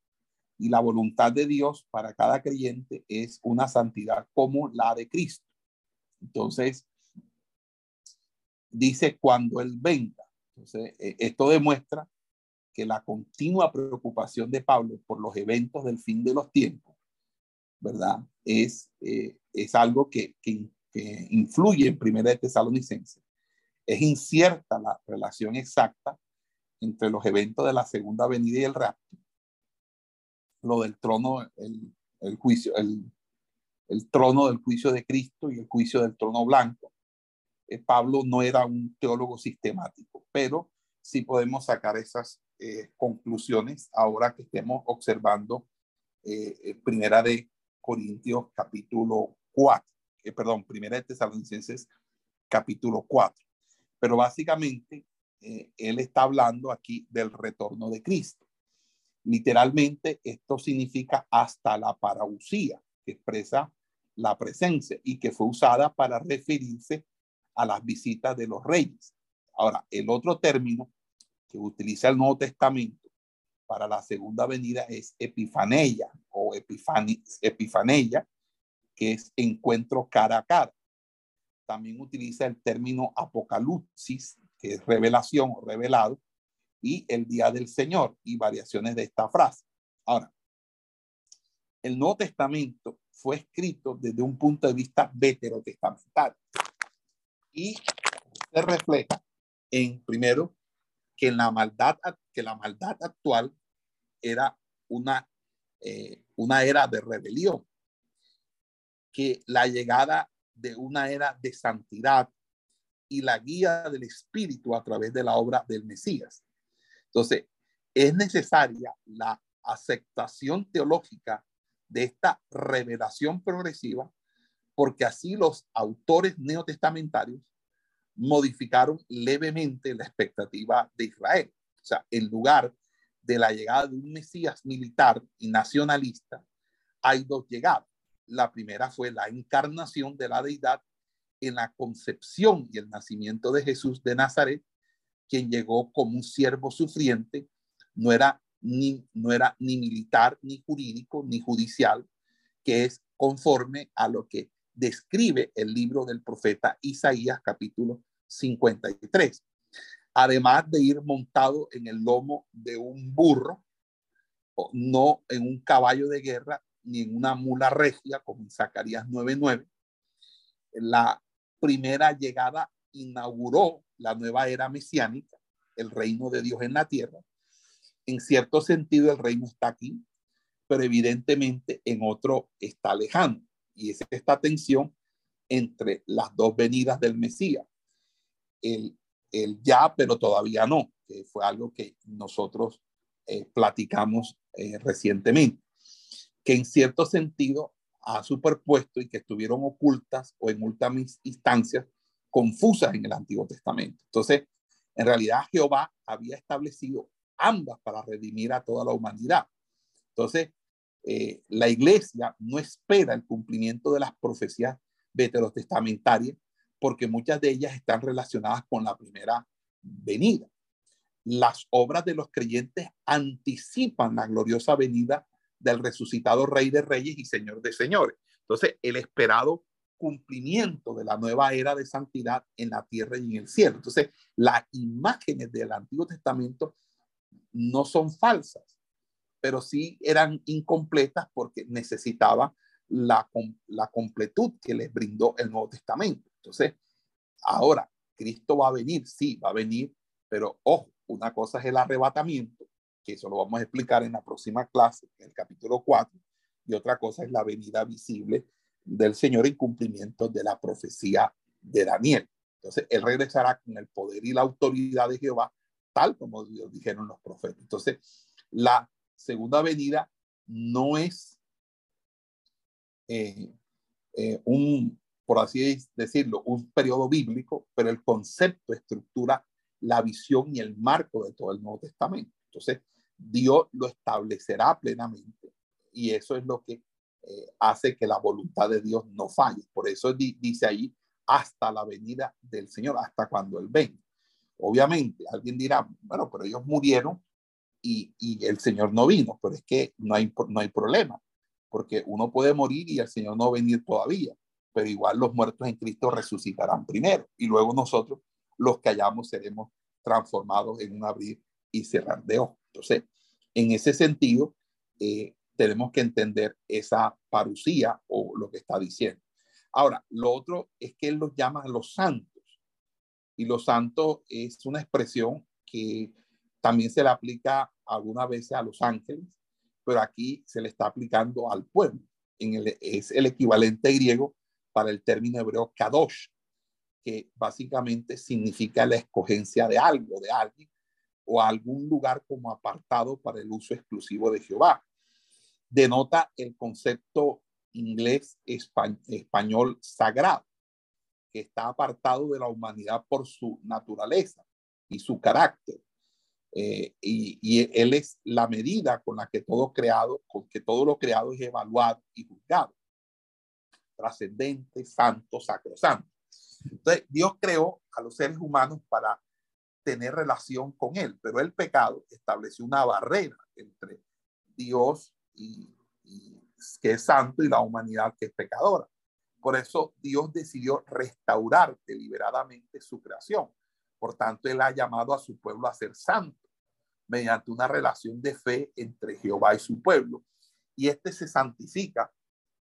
S1: y la voluntad de Dios para cada creyente es una santidad como la de Cristo. Entonces, dice cuando Él venga. Entonces, eh, esto demuestra que la continua preocupación de Pablo por los eventos del fin de los tiempos, ¿verdad? Es, eh, es algo que, que, que influye en Primera de Tesalonicenses es incierta la relación exacta entre los eventos de la segunda venida y el rapto. Lo del trono, el, juicio, el, trono del juicio de Cristo y el juicio del trono blanco. Eh, Pablo no era un teólogo sistemático, pero sí podemos sacar esas eh, conclusiones ahora que estemos observando eh, Primera de Corintios capítulo 4, perdón, Primera de Tesalonicenses capítulo 4. Pero básicamente, eh, él está hablando aquí del retorno de Cristo. Literalmente, esto significa hasta la parausía, que expresa la presencia y que fue usada para referirse a las visitas de los reyes. Ahora, el otro término que utiliza el Nuevo Testamento para la segunda venida es epifaneia o epifaneia, que es encuentro cara a cara también utiliza el término apocalipsis, que es revelación o revelado, y el día del Señor y variaciones de esta frase. Ahora, el Nuevo Testamento fue escrito desde un punto de vista veterotestamentario y se refleja en, primero, que la maldad, que la maldad actual era una, eh, una era de rebelión, que la llegada de una era de santidad y la guía del Espíritu a través de la obra del Mesías. Entonces, es necesaria la aceptación teológica de esta revelación progresiva porque así los autores neotestamentarios modificaron levemente la expectativa de Israel. O sea, en lugar de la llegada de un Mesías militar y nacionalista, hay dos llegadas. La primera fue la encarnación de la deidad en la concepción y el nacimiento de Jesús de Nazaret, quien llegó como un siervo sufriente, no era ni, no era ni militar, ni jurídico, ni judicial, que es conforme a lo que describe el libro del profeta Isaías capítulo 53. Además de ir montado en el lomo de un burro, no en un caballo de guerra, ni en una mula regia, como en Zacarías 9:9. La primera llegada inauguró la nueva era mesiánica, el reino de Dios en la tierra. En cierto sentido, el reino está aquí, pero evidentemente en otro está lejano. Y es esta tensión entre las dos venidas del Mesías. El, el ya, pero todavía no, que fue algo que nosotros eh, platicamos eh, recientemente, que en cierto sentido ha superpuesto y que estuvieron ocultas o en últimas instancias confusas en el Antiguo Testamento. Entonces, en realidad Jehová había establecido ambas para redimir a toda la humanidad. Entonces, eh, la iglesia no espera el cumplimiento de las profecías veterotestamentarias porque muchas de ellas están relacionadas con la primera venida. Las obras de los creyentes anticipan la gloriosa venida del resucitado Rey de Reyes y Señor de Señores. Entonces, el esperado cumplimiento de la nueva era de santidad en la tierra y en el cielo. Entonces, las imágenes del Antiguo Testamento no son falsas, pero sí eran incompletas porque necesitaba la, la completud que les brindó el Nuevo Testamento. Entonces, ahora, Cristo va a venir, sí, va a venir, pero ojo, una cosa es el arrebatamiento, que eso lo vamos a explicar en la próxima clase, en el capítulo 4, y otra cosa es la venida visible del Señor en cumplimiento de la profecía de Daniel. Entonces, Él regresará con el poder y la autoridad de Jehová, tal como dijeron los profetas. Entonces, la segunda venida no es eh, eh, un, por así decirlo, un periodo bíblico, pero el concepto estructura la visión y el marco de todo el Nuevo Testamento. Entonces, Dios lo establecerá plenamente y eso es lo que eh, hace que la voluntad de Dios no falle. Por eso dice ahí, hasta la venida del Señor, hasta cuando Él venga. Obviamente, alguien dirá, bueno, pero ellos murieron y, y, el Señor no vino, pero es que no hay, no hay problema, porque uno puede morir y el Señor no venir todavía, pero igual los muertos en Cristo resucitarán primero y luego nosotros, los que hayamos, seremos transformados en un abrir y cerrar de ojos. Entonces, en ese sentido, eh, tenemos que entender esa parucía o lo que está diciendo. Ahora, lo otro es que él los llama los santos. Y los santos es una expresión que también se le aplica algunas veces a los ángeles, pero aquí se le está aplicando al pueblo. En el, es el equivalente griego para el término hebreo kadosh, que básicamente significa la escogencia de algo, de alguien, o algún lugar como apartado para el uso exclusivo de Jehová denota el concepto inglés español sagrado, que está apartado de la humanidad por su naturaleza y su carácter. Eh, y, y, él es la medida con la que todo creado, con que todo lo creado es evaluado y juzgado. Trascendente, santo, sacrosanto. Entonces, Dios creó a los seres humanos para tener relación con Él, pero el pecado estableció una barrera entre Dios y, que es santo y la humanidad que es pecadora. Por eso Dios decidió restaurar deliberadamente su creación. Por tanto, Él ha llamado a su pueblo a ser santo mediante una relación de fe entre Jehová y su pueblo. Y este se santifica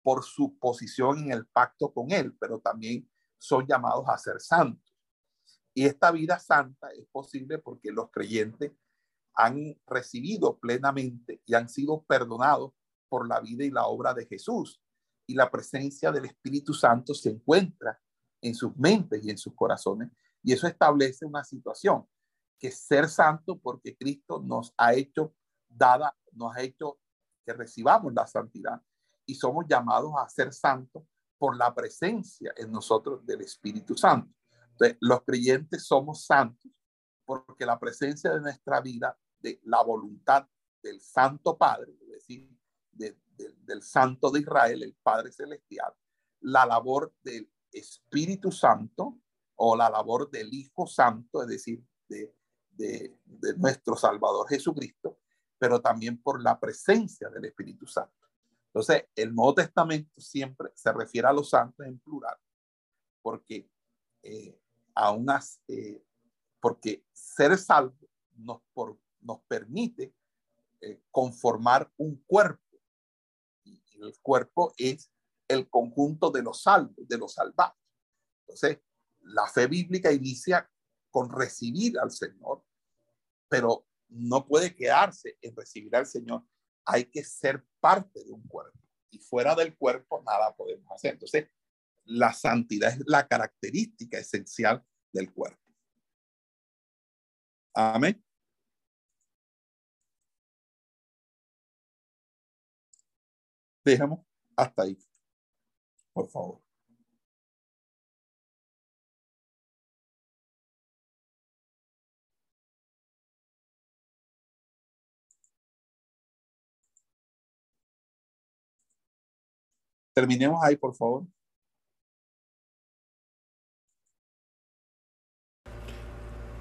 S1: por su posición en el pacto con Él, pero también son llamados a ser santos. Y esta vida santa es posible porque los creyentes han recibido plenamente y han sido perdonados por la vida y la obra de Jesús. Y la presencia del Espíritu Santo se encuentra en sus mentes y en sus corazones. Y eso establece una situación, que ser santo porque Cristo nos ha hecho dada, nos ha hecho que recibamos la santidad. Y somos llamados a ser santos por la presencia en nosotros del Espíritu Santo. Los creyentes somos santos porque la presencia de nuestra vida, de la voluntad del Santo Padre, es decir, del Santo de Israel, el Padre Celestial, la labor del Espíritu Santo o la labor del Hijo Santo, es decir, de, de, nuestro Salvador Jesucristo, pero también por la presencia del Espíritu Santo. Entonces, el Nuevo Testamento siempre se refiere a los santos en plural, porque eh, eh porque ser salvo nos, nos permite eh, conformar un cuerpo. Y el cuerpo es el conjunto de los salvos, de los salvados. Entonces, la fe bíblica inicia con recibir al Señor, pero no puede quedarse en recibir al Señor. Hay que ser parte de un cuerpo. Y fuera del cuerpo nada podemos hacer. Entonces, la santidad es la característica esencial del cuerpo. Amén. Dejamos hasta ahí, por favor. Terminemos ahí, por favor.